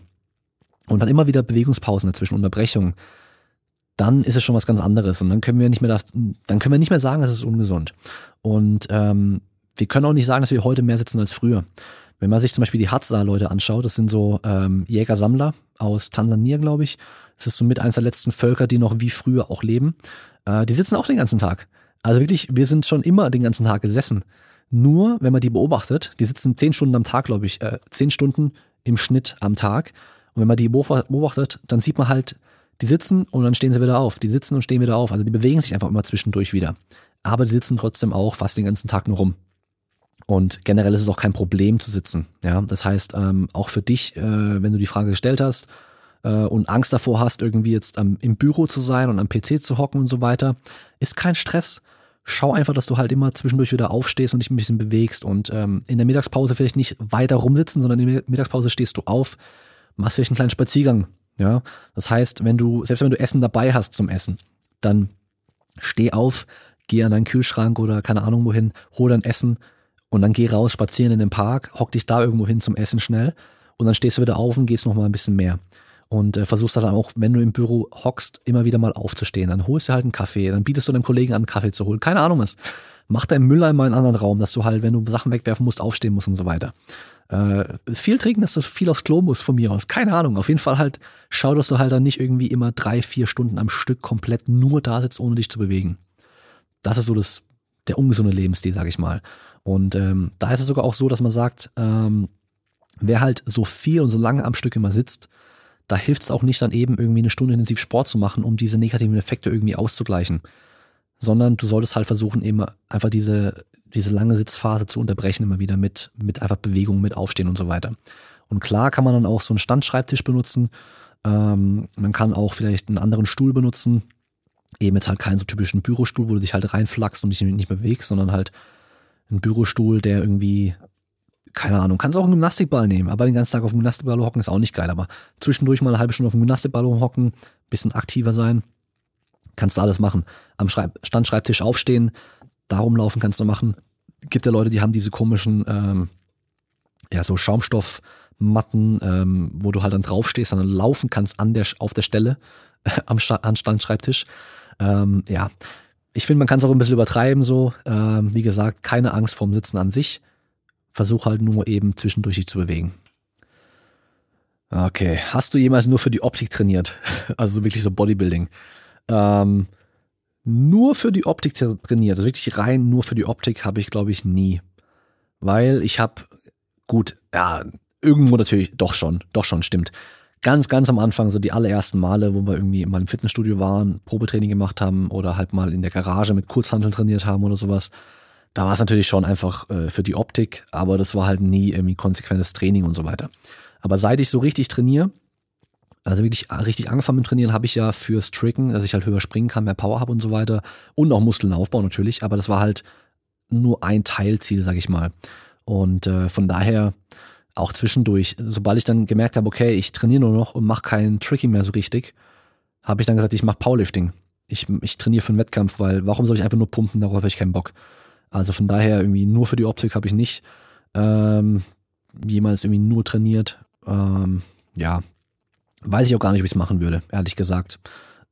und dann immer wieder Bewegungspausen dazwischen, Unterbrechungen, dann ist es schon was ganz anderes und dann können wir nicht mehr, dann können wir nicht mehr sagen, das ist ungesund. Und ähm, wir können auch nicht sagen, dass wir heute mehr sitzen als früher. Wenn man sich zum Beispiel die Hadza-Leute anschaut, das sind so ähm, Jäger-Sammler aus Tansania, glaube ich. Das ist so mit eines der letzten Völker, die noch wie früher auch leben. Äh, die sitzen auch den ganzen Tag. Also wirklich, wir sind schon immer den ganzen Tag gesessen. Nur, wenn man die beobachtet, die sitzen zehn Stunden am Tag, glaube ich, äh, zehn Stunden im Schnitt am Tag. Und wenn man die beobachtet, dann sieht man halt, die sitzen und dann stehen sie wieder auf. Die sitzen und stehen wieder auf. Also die bewegen sich einfach immer zwischendurch wieder. Aber die sitzen trotzdem auch fast den ganzen Tag nur rum. Und generell ist es auch kein Problem zu sitzen. Ja, das heißt, ähm, auch für dich, äh, wenn du die Frage gestellt hast, äh, und Angst davor hast, irgendwie jetzt am, im Büro zu sein und am PC zu hocken und so weiter, ist kein Stress. Schau einfach, dass du halt immer zwischendurch wieder aufstehst und dich ein bisschen bewegst und ähm, in der Mittagspause vielleicht nicht weiter rumsitzen, sondern in der Mittagspause stehst du auf, machst vielleicht einen kleinen Spaziergang. Ja, das heißt, wenn du, selbst wenn du Essen dabei hast zum Essen, dann steh auf, geh an deinen Kühlschrank oder keine Ahnung wohin, hol dein Essen und dann geh raus, spazieren in den Park, hock dich da irgendwo hin zum Essen schnell und dann stehst du wieder auf und gehst noch mal ein bisschen mehr. Und äh, versuchst dann auch, wenn du im Büro hockst, immer wieder mal aufzustehen. Dann holst du halt einen Kaffee, dann bietest du deinem Kollegen an, einen Kaffee zu holen. Keine Ahnung was. Mach deinen Mülleimer in einen anderen Raum, dass du halt, wenn du Sachen wegwerfen musst, aufstehen musst und so weiter. Äh, viel trinken, dass du viel aufs Klo musst von mir aus. Keine Ahnung. Auf jeden Fall halt, schau, dass du halt dann nicht irgendwie immer drei, vier Stunden am Stück komplett nur da sitzt, ohne dich zu bewegen. Das ist so das, der ungesunde Lebensstil, sag ich mal. Und ähm, da ist es sogar auch so, dass man sagt, ähm, wer halt so viel und so lange am Stück immer sitzt, da hilft es auch nicht dann eben irgendwie eine Stunde intensiv Sport zu machen, um diese negativen Effekte irgendwie auszugleichen. Sondern du solltest halt versuchen, eben einfach diese, diese lange Sitzphase zu unterbrechen, immer wieder mit, mit einfach Bewegung, mit Aufstehen und so weiter. Und klar kann man dann auch so einen Standschreibtisch benutzen. Ähm, man kann auch vielleicht einen anderen Stuhl benutzen. Eben jetzt halt keinen so typischen Bürostuhl, wo du dich halt reinflackst und dich nicht mehr bewegst, sondern halt einen Bürostuhl, der irgendwie keine Ahnung, kannst auch einen Gymnastikball nehmen, aber den ganzen Tag auf dem Gymnastikball hocken ist auch nicht geil. Aber zwischendurch mal eine halbe Stunde auf dem Gymnastikball hocken, bisschen aktiver sein, kannst du alles machen. Am Schreib Standschreibtisch aufstehen, darum laufen kannst du machen. Gibt ja Leute, die haben diese komischen, ähm, ja, so Schaumstoffmatten, ähm, wo du halt dann draufstehst, dann laufen kannst an der, auf der Stelle am Standschreibtisch. Ähm, ja, ich finde, man kann es auch ein bisschen übertreiben so. Ähm, wie gesagt, keine Angst vorm Sitzen an sich Versuch halt nur eben zwischendurch dich zu bewegen. Okay, hast du jemals nur für die Optik trainiert? Also wirklich so Bodybuilding. Ähm, nur für die Optik trainiert, also wirklich rein nur für die Optik habe ich glaube ich nie. Weil ich habe, gut, ja, irgendwo natürlich, doch schon, doch schon, stimmt. Ganz, ganz am Anfang, so die allerersten Male, wo wir irgendwie mal im Fitnessstudio waren, Probetraining gemacht haben oder halt mal in der Garage mit Kurzhanteln trainiert haben oder sowas, da war es natürlich schon einfach äh, für die Optik, aber das war halt nie irgendwie konsequentes Training und so weiter. Aber seit ich so richtig trainiere, also wirklich richtig angefangen mit Trainieren habe ich ja fürs Tricken, dass ich halt höher springen kann, mehr Power habe und so weiter und auch Muskeln aufbauen natürlich, aber das war halt nur ein Teilziel, sag ich mal. Und äh, von daher auch zwischendurch, sobald ich dann gemerkt habe, okay, ich trainiere nur noch und mache kein Tricking mehr so richtig, habe ich dann gesagt, ich mache Powerlifting. Ich, ich trainiere für einen Wettkampf, weil warum soll ich einfach nur pumpen, darauf habe ich keinen Bock. Also von daher irgendwie nur für die Optik habe ich nicht ähm, jemals irgendwie nur trainiert. Ähm, ja, weiß ich auch gar nicht, ob ich es machen würde, ehrlich gesagt.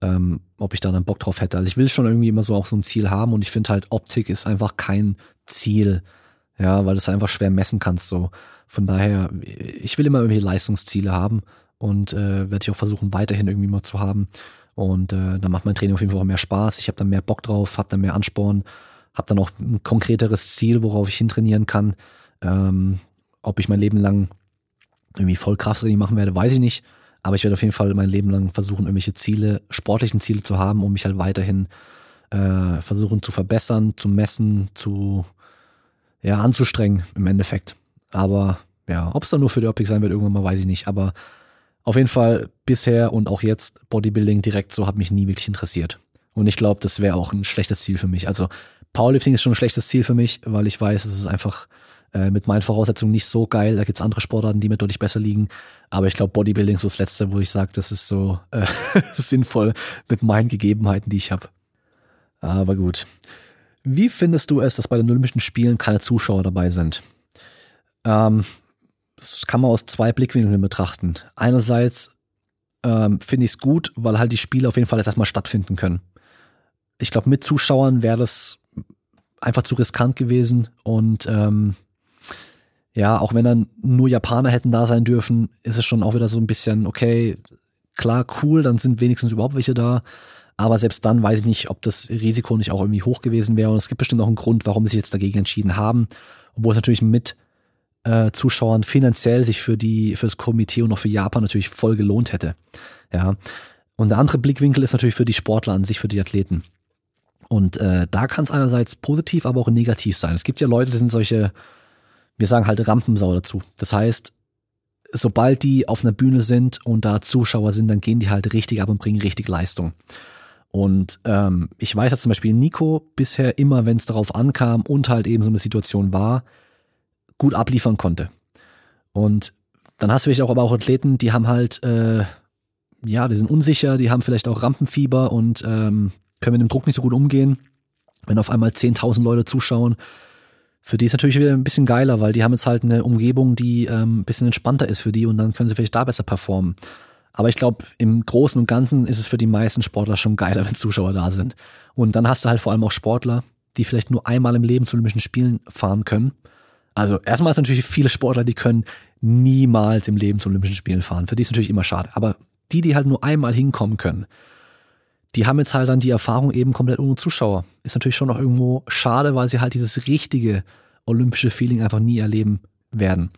Ähm, ob ich da dann Bock drauf hätte. Also ich will schon irgendwie immer so auch so ein Ziel haben und ich finde halt Optik ist einfach kein Ziel. Ja, weil du es einfach schwer messen kannst so. Von daher, ich will immer irgendwie Leistungsziele haben und äh, werde ich auch versuchen, weiterhin irgendwie mal zu haben. Und äh, dann macht mein Training auf jeden Fall auch mehr Spaß. Ich habe dann mehr Bock drauf, habe dann mehr Ansporn habe dann auch ein konkreteres Ziel, worauf ich hintrainieren kann. Ähm, ob ich mein Leben lang irgendwie Vollkrafttraining machen werde, weiß ich nicht. Aber ich werde auf jeden Fall mein Leben lang versuchen, irgendwelche Ziele, sportlichen Ziele zu haben, um mich halt weiterhin äh, versuchen zu verbessern, zu messen, zu ja, anzustrengen im Endeffekt. Aber ja, ob es dann nur für die Optik sein wird, irgendwann mal weiß ich nicht. Aber auf jeden Fall bisher und auch jetzt Bodybuilding direkt so hat mich nie wirklich interessiert. Und ich glaube, das wäre auch ein schlechtes Ziel für mich. Also Powerlifting ist schon ein schlechtes Ziel für mich, weil ich weiß, es ist einfach äh, mit meinen Voraussetzungen nicht so geil. Da gibt's andere Sportarten, die mir deutlich besser liegen. Aber ich glaube, Bodybuilding ist so das Letzte, wo ich sage, das ist so äh, sinnvoll mit meinen Gegebenheiten, die ich habe. Aber gut. Wie findest du es, dass bei den Olympischen Spielen keine Zuschauer dabei sind? Ähm, das kann man aus zwei Blickwinkeln betrachten. Einerseits ähm, finde ich es gut, weil halt die Spiele auf jeden Fall jetzt erstmal stattfinden können. Ich glaube, mit Zuschauern wäre das einfach zu riskant gewesen und ähm, ja, auch wenn dann nur Japaner hätten da sein dürfen, ist es schon auch wieder so ein bisschen, okay, klar, cool, dann sind wenigstens überhaupt welche da. Aber selbst dann weiß ich nicht, ob das Risiko nicht auch irgendwie hoch gewesen wäre. Und es gibt bestimmt auch einen Grund, warum sie sich jetzt dagegen entschieden haben. Obwohl es natürlich mit äh, Zuschauern finanziell sich für die, für das Komitee und auch für Japan natürlich voll gelohnt hätte. Ja. Und der andere Blickwinkel ist natürlich für die Sportler an sich, für die Athleten. Und äh, da kann es einerseits positiv, aber auch negativ sein. Es gibt ja Leute, die sind solche, wir sagen halt Rampensau dazu. Das heißt, sobald die auf einer Bühne sind und da Zuschauer sind, dann gehen die halt richtig ab und bringen richtig Leistung. Und ähm, ich weiß ja zum Beispiel Nico bisher immer, wenn es darauf ankam und halt eben so eine Situation war, gut abliefern konnte. Und dann hast du vielleicht auch aber auch Athleten, die haben halt, äh, ja, die sind unsicher, die haben vielleicht auch Rampenfieber und ähm, können mit dem Druck nicht so gut umgehen. Wenn auf einmal 10.000 Leute zuschauen, für die ist natürlich wieder ein bisschen geiler, weil die haben jetzt halt eine Umgebung, die ähm, ein bisschen entspannter ist für die und dann können sie vielleicht da besser performen. Aber ich glaube, im Großen und Ganzen ist es für die meisten Sportler schon geiler, wenn Zuschauer da sind. Und dann hast du halt vor allem auch Sportler, die vielleicht nur einmal im Leben zu Olympischen Spielen fahren können. Also erstmal ist natürlich viele Sportler, die können niemals im Leben zu Olympischen Spielen fahren. Für die ist natürlich immer schade. Aber die, die halt nur einmal hinkommen können, die haben jetzt halt dann die Erfahrung eben komplett ohne Zuschauer. Ist natürlich schon noch irgendwo schade, weil sie halt dieses richtige olympische Feeling einfach nie erleben werden.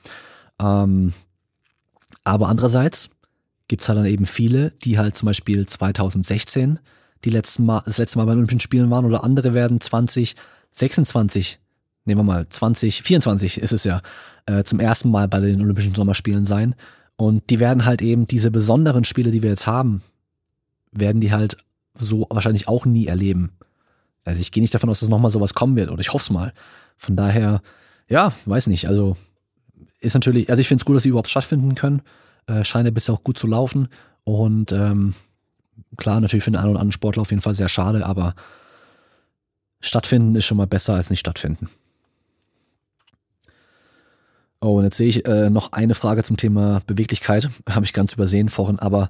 Ähm, aber andererseits gibt's halt dann eben viele, die halt zum Beispiel 2016 die letzten Mal, das letzte Mal bei Olympischen Spielen waren oder andere werden 2026, nehmen wir mal 2024 ist es ja, äh, zum ersten Mal bei den Olympischen Sommerspielen sein. Und die werden halt eben diese besonderen Spiele, die wir jetzt haben, werden die halt so wahrscheinlich auch nie erleben. Also ich gehe nicht davon aus, dass nochmal sowas kommen wird oder ich hoffe es mal. Von daher, ja, weiß nicht. Also ist natürlich, also ich finde es gut, dass sie überhaupt stattfinden können. Äh, scheint ja bisher auch gut zu laufen. Und ähm, klar, natürlich für den einen oder anderen Sportler auf jeden Fall sehr schade, aber stattfinden ist schon mal besser als nicht stattfinden. Oh, und jetzt sehe ich äh, noch eine Frage zum Thema Beweglichkeit. Habe ich ganz übersehen vorhin, aber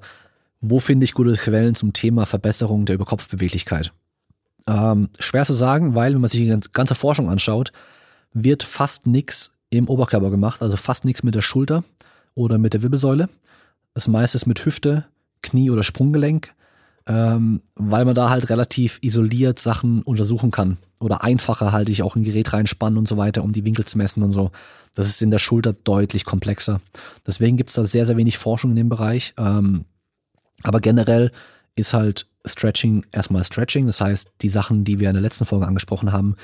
wo finde ich gute Quellen zum Thema Verbesserung der Überkopfbeweglichkeit? Ähm, schwer zu sagen, weil wenn man sich die ganze Forschung anschaut, wird fast nichts im Oberkörper gemacht, also fast nichts mit der Schulter oder mit der Wirbelsäule. Das meiste ist mit Hüfte, Knie oder Sprunggelenk, ähm, weil man da halt relativ isoliert Sachen untersuchen kann. Oder einfacher halte ich auch ein Gerät reinspannen und so weiter, um die Winkel zu messen und so. Das ist in der Schulter deutlich komplexer. Deswegen gibt es da sehr, sehr wenig Forschung in dem Bereich. Ähm, aber generell ist halt Stretching erstmal Stretching. Das heißt, die Sachen, die wir in der letzten Folge angesprochen haben,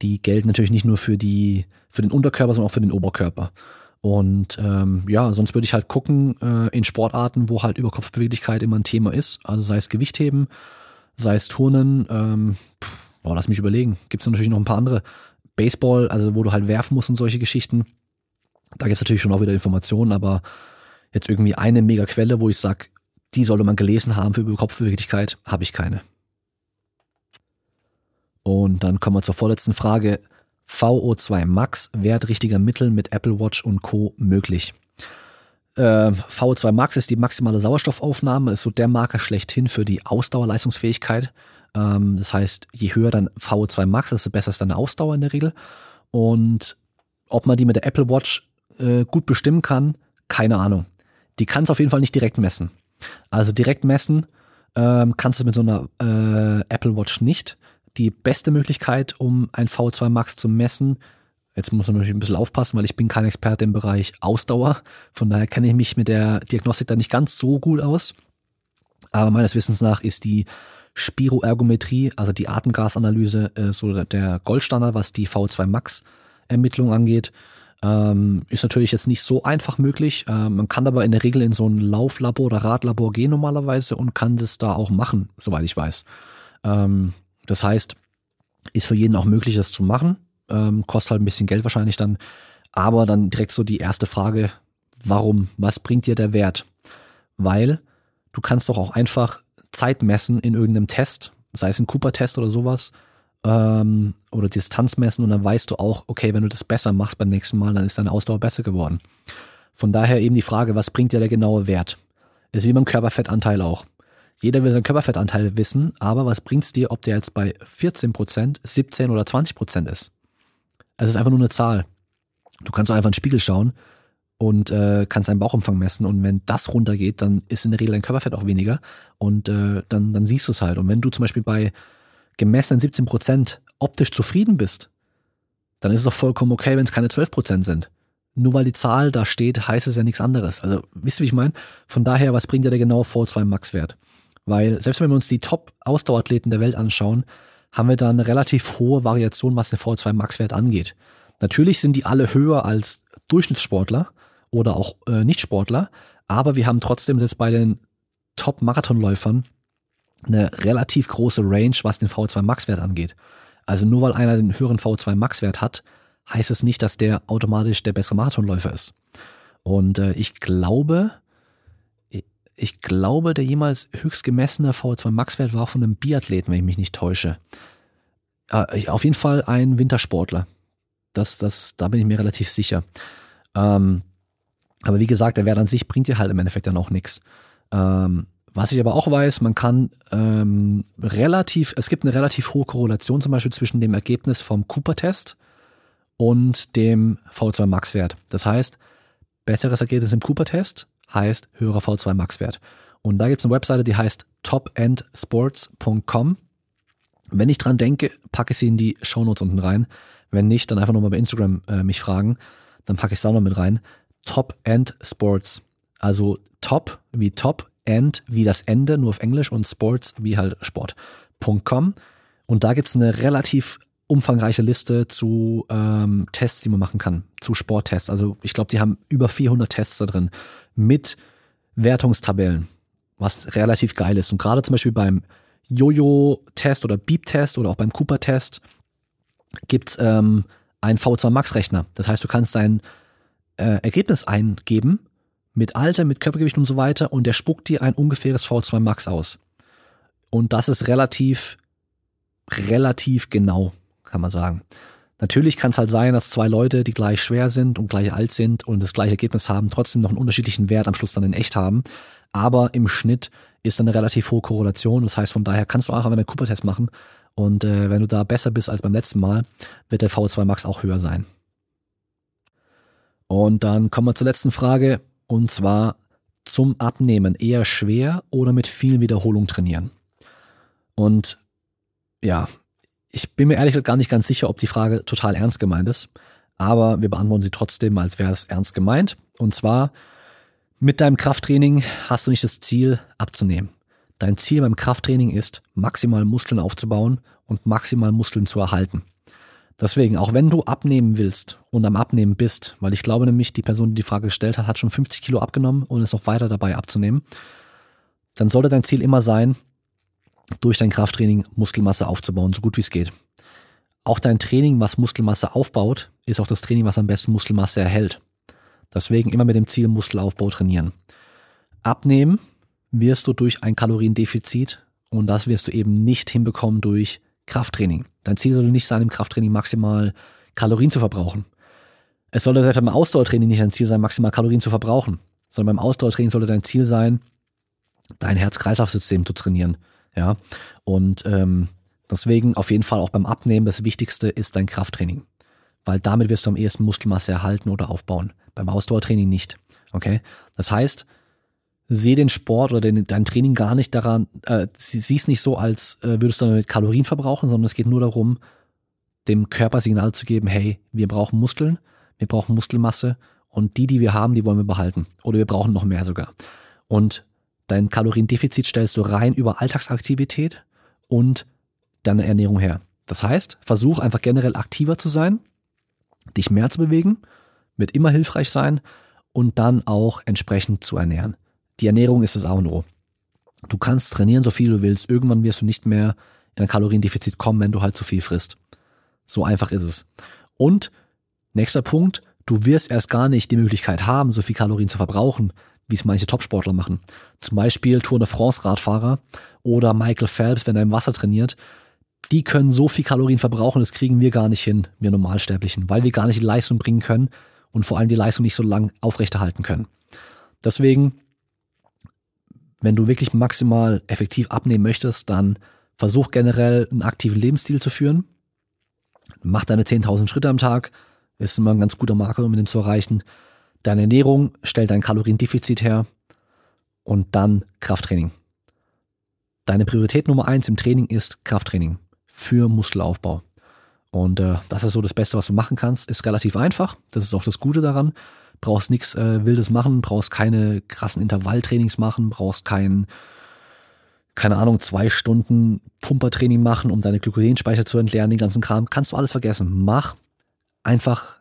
die gelten natürlich nicht nur für die, für den Unterkörper, sondern auch für den Oberkörper. Und ähm, ja, sonst würde ich halt gucken äh, in Sportarten, wo halt Überkopfbeweglichkeit immer ein Thema ist. Also sei es Gewichtheben, sei es Turnen. Ähm, boah, lass mich überlegen. Gibt es natürlich noch ein paar andere. Baseball, also wo du halt werfen musst und solche Geschichten. Da gibt es natürlich schon auch wieder Informationen, aber jetzt irgendwie eine mega Quelle, wo ich sag, die sollte man gelesen haben für Kopfbeweglichkeit, habe ich keine. Und dann kommen wir zur vorletzten Frage. VO2 Max, Wert richtiger Mittel mit Apple Watch und Co. möglich? Äh, VO2 Max ist die maximale Sauerstoffaufnahme, ist so der Marker schlechthin für die Ausdauerleistungsfähigkeit. Ähm, das heißt, je höher dein VO2 Max, desto besser ist deine Ausdauer in der Regel. Und ob man die mit der Apple Watch äh, gut bestimmen kann, keine Ahnung. Die kann es auf jeden Fall nicht direkt messen. Also direkt messen ähm, kannst du mit so einer äh, Apple Watch nicht. Die beste Möglichkeit, um ein V2 Max zu messen, jetzt muss man natürlich ein bisschen aufpassen, weil ich bin kein Experte im Bereich Ausdauer. Von daher kenne ich mich mit der Diagnostik da nicht ganz so gut aus. Aber meines Wissens nach ist die Spiroergometrie, also die Atemgasanalyse, äh, so der Goldstandard, was die V2 Max Ermittlung angeht. Ähm, ist natürlich jetzt nicht so einfach möglich. Ähm, man kann aber in der Regel in so ein Lauflabor oder Radlabor gehen normalerweise und kann das da auch machen, soweit ich weiß. Ähm, das heißt, ist für jeden auch möglich, das zu machen. Ähm, kostet halt ein bisschen Geld wahrscheinlich dann. Aber dann direkt so die erste Frage, warum? Was bringt dir der Wert? Weil du kannst doch auch einfach Zeit messen in irgendeinem Test, sei es ein Cooper-Test oder sowas, ähm, oder Distanz messen und dann weißt du auch, okay, wenn du das besser machst beim nächsten Mal, dann ist deine Ausdauer besser geworden. Von daher eben die Frage, was bringt dir der genaue Wert? Ist wie beim Körperfettanteil auch. Jeder will seinen Körperfettanteil wissen, aber was bringt's dir, ob der jetzt bei 14%, 17 oder 20% ist? Es ist einfach nur eine Zahl. Du kannst auch einfach in den Spiegel schauen und äh, kannst deinen Bauchumfang messen und wenn das runtergeht, dann ist in der Regel dein Körperfett auch weniger und äh, dann, dann siehst du es halt. Und wenn du zum Beispiel bei gemessenen 17 Prozent optisch zufrieden bist, dann ist es doch vollkommen okay, wenn es keine 12 Prozent sind. Nur weil die Zahl da steht, heißt es ja nichts anderes. Also, wisst ihr, wie ich meine? Von daher, was bringt ja der genaue V2 Max-Wert? Weil selbst wenn wir uns die Top-Ausdauerathleten der Welt anschauen, haben wir da eine relativ hohe Variation, was den V2 Max-Wert angeht. Natürlich sind die alle höher als Durchschnittssportler oder auch äh, Nicht-Sportler, aber wir haben trotzdem selbst bei den Top-Marathonläufern eine relativ große Range, was den V2 Max-Wert angeht. Also nur weil einer den höheren V2 Max-Wert hat, heißt es nicht, dass der automatisch der bessere Marathonläufer ist. Und äh, ich glaube, ich glaube, der jemals höchst gemessene V2 Max-Wert war von einem Biathleten, wenn ich mich nicht täusche. Äh, auf jeden Fall ein Wintersportler. Das, das, da bin ich mir relativ sicher. Ähm, aber wie gesagt, der Wert an sich bringt dir halt im Endeffekt dann auch nichts. Ähm, was ich aber auch weiß, man kann ähm, relativ, es gibt eine relativ hohe Korrelation zum Beispiel zwischen dem Ergebnis vom Cooper-Test und dem V2 Max-Wert. Das heißt, besseres Ergebnis im Cooper-Test heißt höherer V2 Max-Wert. Und da gibt es eine Webseite, die heißt topendsports.com. Wenn ich dran denke, packe ich sie in die Shownotes unten rein. Wenn nicht, dann einfach nochmal bei Instagram äh, mich fragen. Dann packe ich es auch noch mit rein. Top End Sports. Also Top wie Top, End wie das Ende, nur auf Englisch und Sports wie halt Sport.com. Und da gibt es eine relativ umfangreiche Liste zu ähm, Tests, die man machen kann, zu Sporttests. Also ich glaube, die haben über 400 Tests da drin mit Wertungstabellen, was relativ geil ist. Und gerade zum Beispiel beim Jojo-Test oder Beep-Test oder auch beim Cooper-Test gibt's ähm, einen V2 Max-Rechner. Das heißt, du kannst dein äh, Ergebnis eingeben mit Alter, mit Körpergewicht und so weiter und der spuckt dir ein ungefähres V2 Max aus. Und das ist relativ, relativ genau, kann man sagen. Natürlich kann es halt sein, dass zwei Leute, die gleich schwer sind und gleich alt sind und das gleiche Ergebnis haben, trotzdem noch einen unterschiedlichen Wert am Schluss dann in echt haben. Aber im Schnitt ist dann eine relativ hohe Korrelation. Das heißt, von daher kannst du einfach einen Cooper-Test machen. Und äh, wenn du da besser bist als beim letzten Mal, wird der V2 Max auch höher sein. Und dann kommen wir zur letzten Frage. Und zwar zum Abnehmen. Eher schwer oder mit viel Wiederholung trainieren? Und ja, ich bin mir ehrlich gesagt gar nicht ganz sicher, ob die Frage total ernst gemeint ist, aber wir beantworten sie trotzdem, als wäre es ernst gemeint. Und zwar, mit deinem Krafttraining hast du nicht das Ziel, abzunehmen. Dein Ziel beim Krafttraining ist, maximal Muskeln aufzubauen und maximal Muskeln zu erhalten. Deswegen, auch wenn du abnehmen willst und am Abnehmen bist, weil ich glaube nämlich, die Person, die die Frage gestellt hat, hat schon 50 Kilo abgenommen und ist noch weiter dabei abzunehmen, dann sollte dein Ziel immer sein, durch dein Krafttraining Muskelmasse aufzubauen, so gut wie es geht. Auch dein Training, was Muskelmasse aufbaut, ist auch das Training, was am besten Muskelmasse erhält. Deswegen immer mit dem Ziel Muskelaufbau trainieren. Abnehmen wirst du durch ein Kaloriendefizit und das wirst du eben nicht hinbekommen durch Krafttraining. Dein Ziel sollte nicht sein, im Krafttraining maximal Kalorien zu verbrauchen. Es sollte selbst beim Ausdauertraining nicht dein Ziel sein, maximal Kalorien zu verbrauchen, sondern beim Ausdauertraining sollte dein Ziel sein, dein Herz-Kreislauf-System zu trainieren. Ja, und ähm, deswegen auf jeden Fall auch beim Abnehmen das Wichtigste ist dein Krafttraining, weil damit wirst du am ehesten Muskelmasse erhalten oder aufbauen. Beim Ausdauertraining nicht. Okay, das heißt, sehe den Sport oder den, dein Training gar nicht daran, äh, sieh es nicht so, als äh, würdest du damit Kalorien verbrauchen, sondern es geht nur darum, dem Körper Signal zu geben, hey, wir brauchen Muskeln, wir brauchen Muskelmasse und die, die wir haben, die wollen wir behalten. Oder wir brauchen noch mehr sogar. Und Dein Kaloriendefizit stellst du rein über Alltagsaktivität und deine Ernährung her. Das heißt, versuch einfach generell aktiver zu sein, dich mehr zu bewegen, wird immer hilfreich sein und dann auch entsprechend zu ernähren. Die Ernährung ist das A und O. Du kannst trainieren, so viel du willst. Irgendwann wirst du nicht mehr in ein Kaloriendefizit kommen, wenn du halt zu viel frisst. So einfach ist es. Und nächster Punkt, du wirst erst gar nicht die Möglichkeit haben, so viel Kalorien zu verbrauchen, wie es manche Topsportler machen. Zum Beispiel Tour de France Radfahrer oder Michael Phelps, wenn er im Wasser trainiert. Die können so viel Kalorien verbrauchen, das kriegen wir gar nicht hin, wir Normalsterblichen, weil wir gar nicht die Leistung bringen können und vor allem die Leistung nicht so lang aufrechterhalten können. Deswegen, wenn du wirklich maximal effektiv abnehmen möchtest, dann versuch generell einen aktiven Lebensstil zu führen. Mach deine 10.000 Schritte am Tag, ist immer ein ganz guter Marker, um den zu erreichen. Deine Ernährung stellt dein Kaloriendefizit her und dann Krafttraining. Deine Priorität Nummer eins im Training ist Krafttraining für Muskelaufbau. Und äh, das ist so das Beste, was du machen kannst. Ist relativ einfach. Das ist auch das Gute daran. Brauchst nichts äh, Wildes machen, brauchst keine krassen Intervalltrainings machen, brauchst kein, keine Ahnung, zwei Stunden Pumpertraining machen, um deine Glykogenspeicher zu entleeren, den ganzen Kram. Kannst du alles vergessen. Mach einfach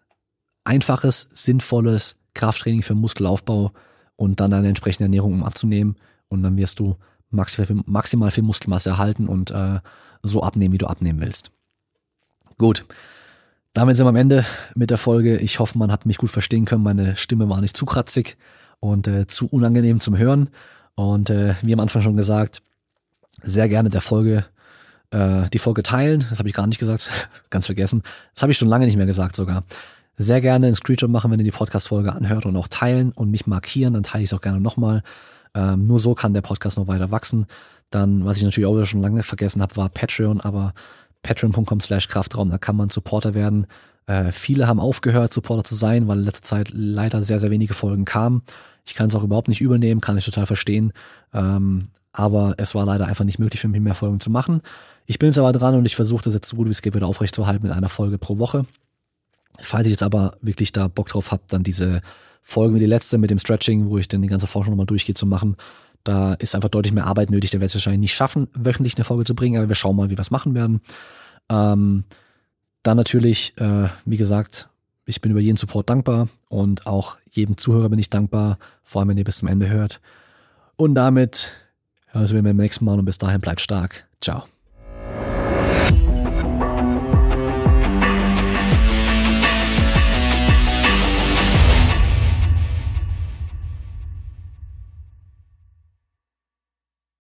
einfaches, sinnvolles Krafttraining für Muskelaufbau und dann eine entsprechende Ernährung, um abzunehmen. Und dann wirst du maximal, maximal viel Muskelmasse erhalten und äh, so abnehmen, wie du abnehmen willst. Gut. Damit sind wir am Ende mit der Folge. Ich hoffe, man hat mich gut verstehen können. Meine Stimme war nicht zu kratzig und äh, zu unangenehm zum Hören. Und äh, wie am Anfang schon gesagt, sehr gerne der Folge äh, die Folge teilen. Das habe ich gar nicht gesagt, ganz vergessen. Das habe ich schon lange nicht mehr gesagt sogar. Sehr gerne einen Screenshot machen, wenn ihr die Podcast-Folge anhört und auch teilen und mich markieren, dann teile ich es auch gerne nochmal. Ähm, nur so kann der Podcast noch weiter wachsen. Dann, was ich natürlich auch schon lange vergessen habe, war Patreon, aber patreon.com slash Kraftraum, da kann man Supporter werden. Äh, viele haben aufgehört, Supporter zu sein, weil in letzter Zeit leider sehr, sehr wenige Folgen kamen. Ich kann es auch überhaupt nicht übernehmen, kann ich total verstehen. Ähm, aber es war leider einfach nicht möglich für mich, mehr Folgen zu machen. Ich bin jetzt aber dran und ich versuche das jetzt so gut wie es geht wieder aufrechtzuerhalten mit einer Folge pro Woche. Falls ich jetzt aber wirklich da Bock drauf habe, dann diese Folge wie die letzte mit dem Stretching, wo ich dann die ganze Forschung nochmal durchgehe zu machen, da ist einfach deutlich mehr Arbeit nötig. Da werde ich es wahrscheinlich nicht schaffen, wöchentlich eine Folge zu bringen, aber wir schauen mal, wie wir es machen werden. Ähm, dann natürlich, äh, wie gesagt, ich bin über jeden Support dankbar und auch jedem Zuhörer bin ich dankbar, vor allem wenn ihr bis zum Ende hört. Und damit hören wir uns beim nächsten Mal und bis dahin bleibt stark. Ciao.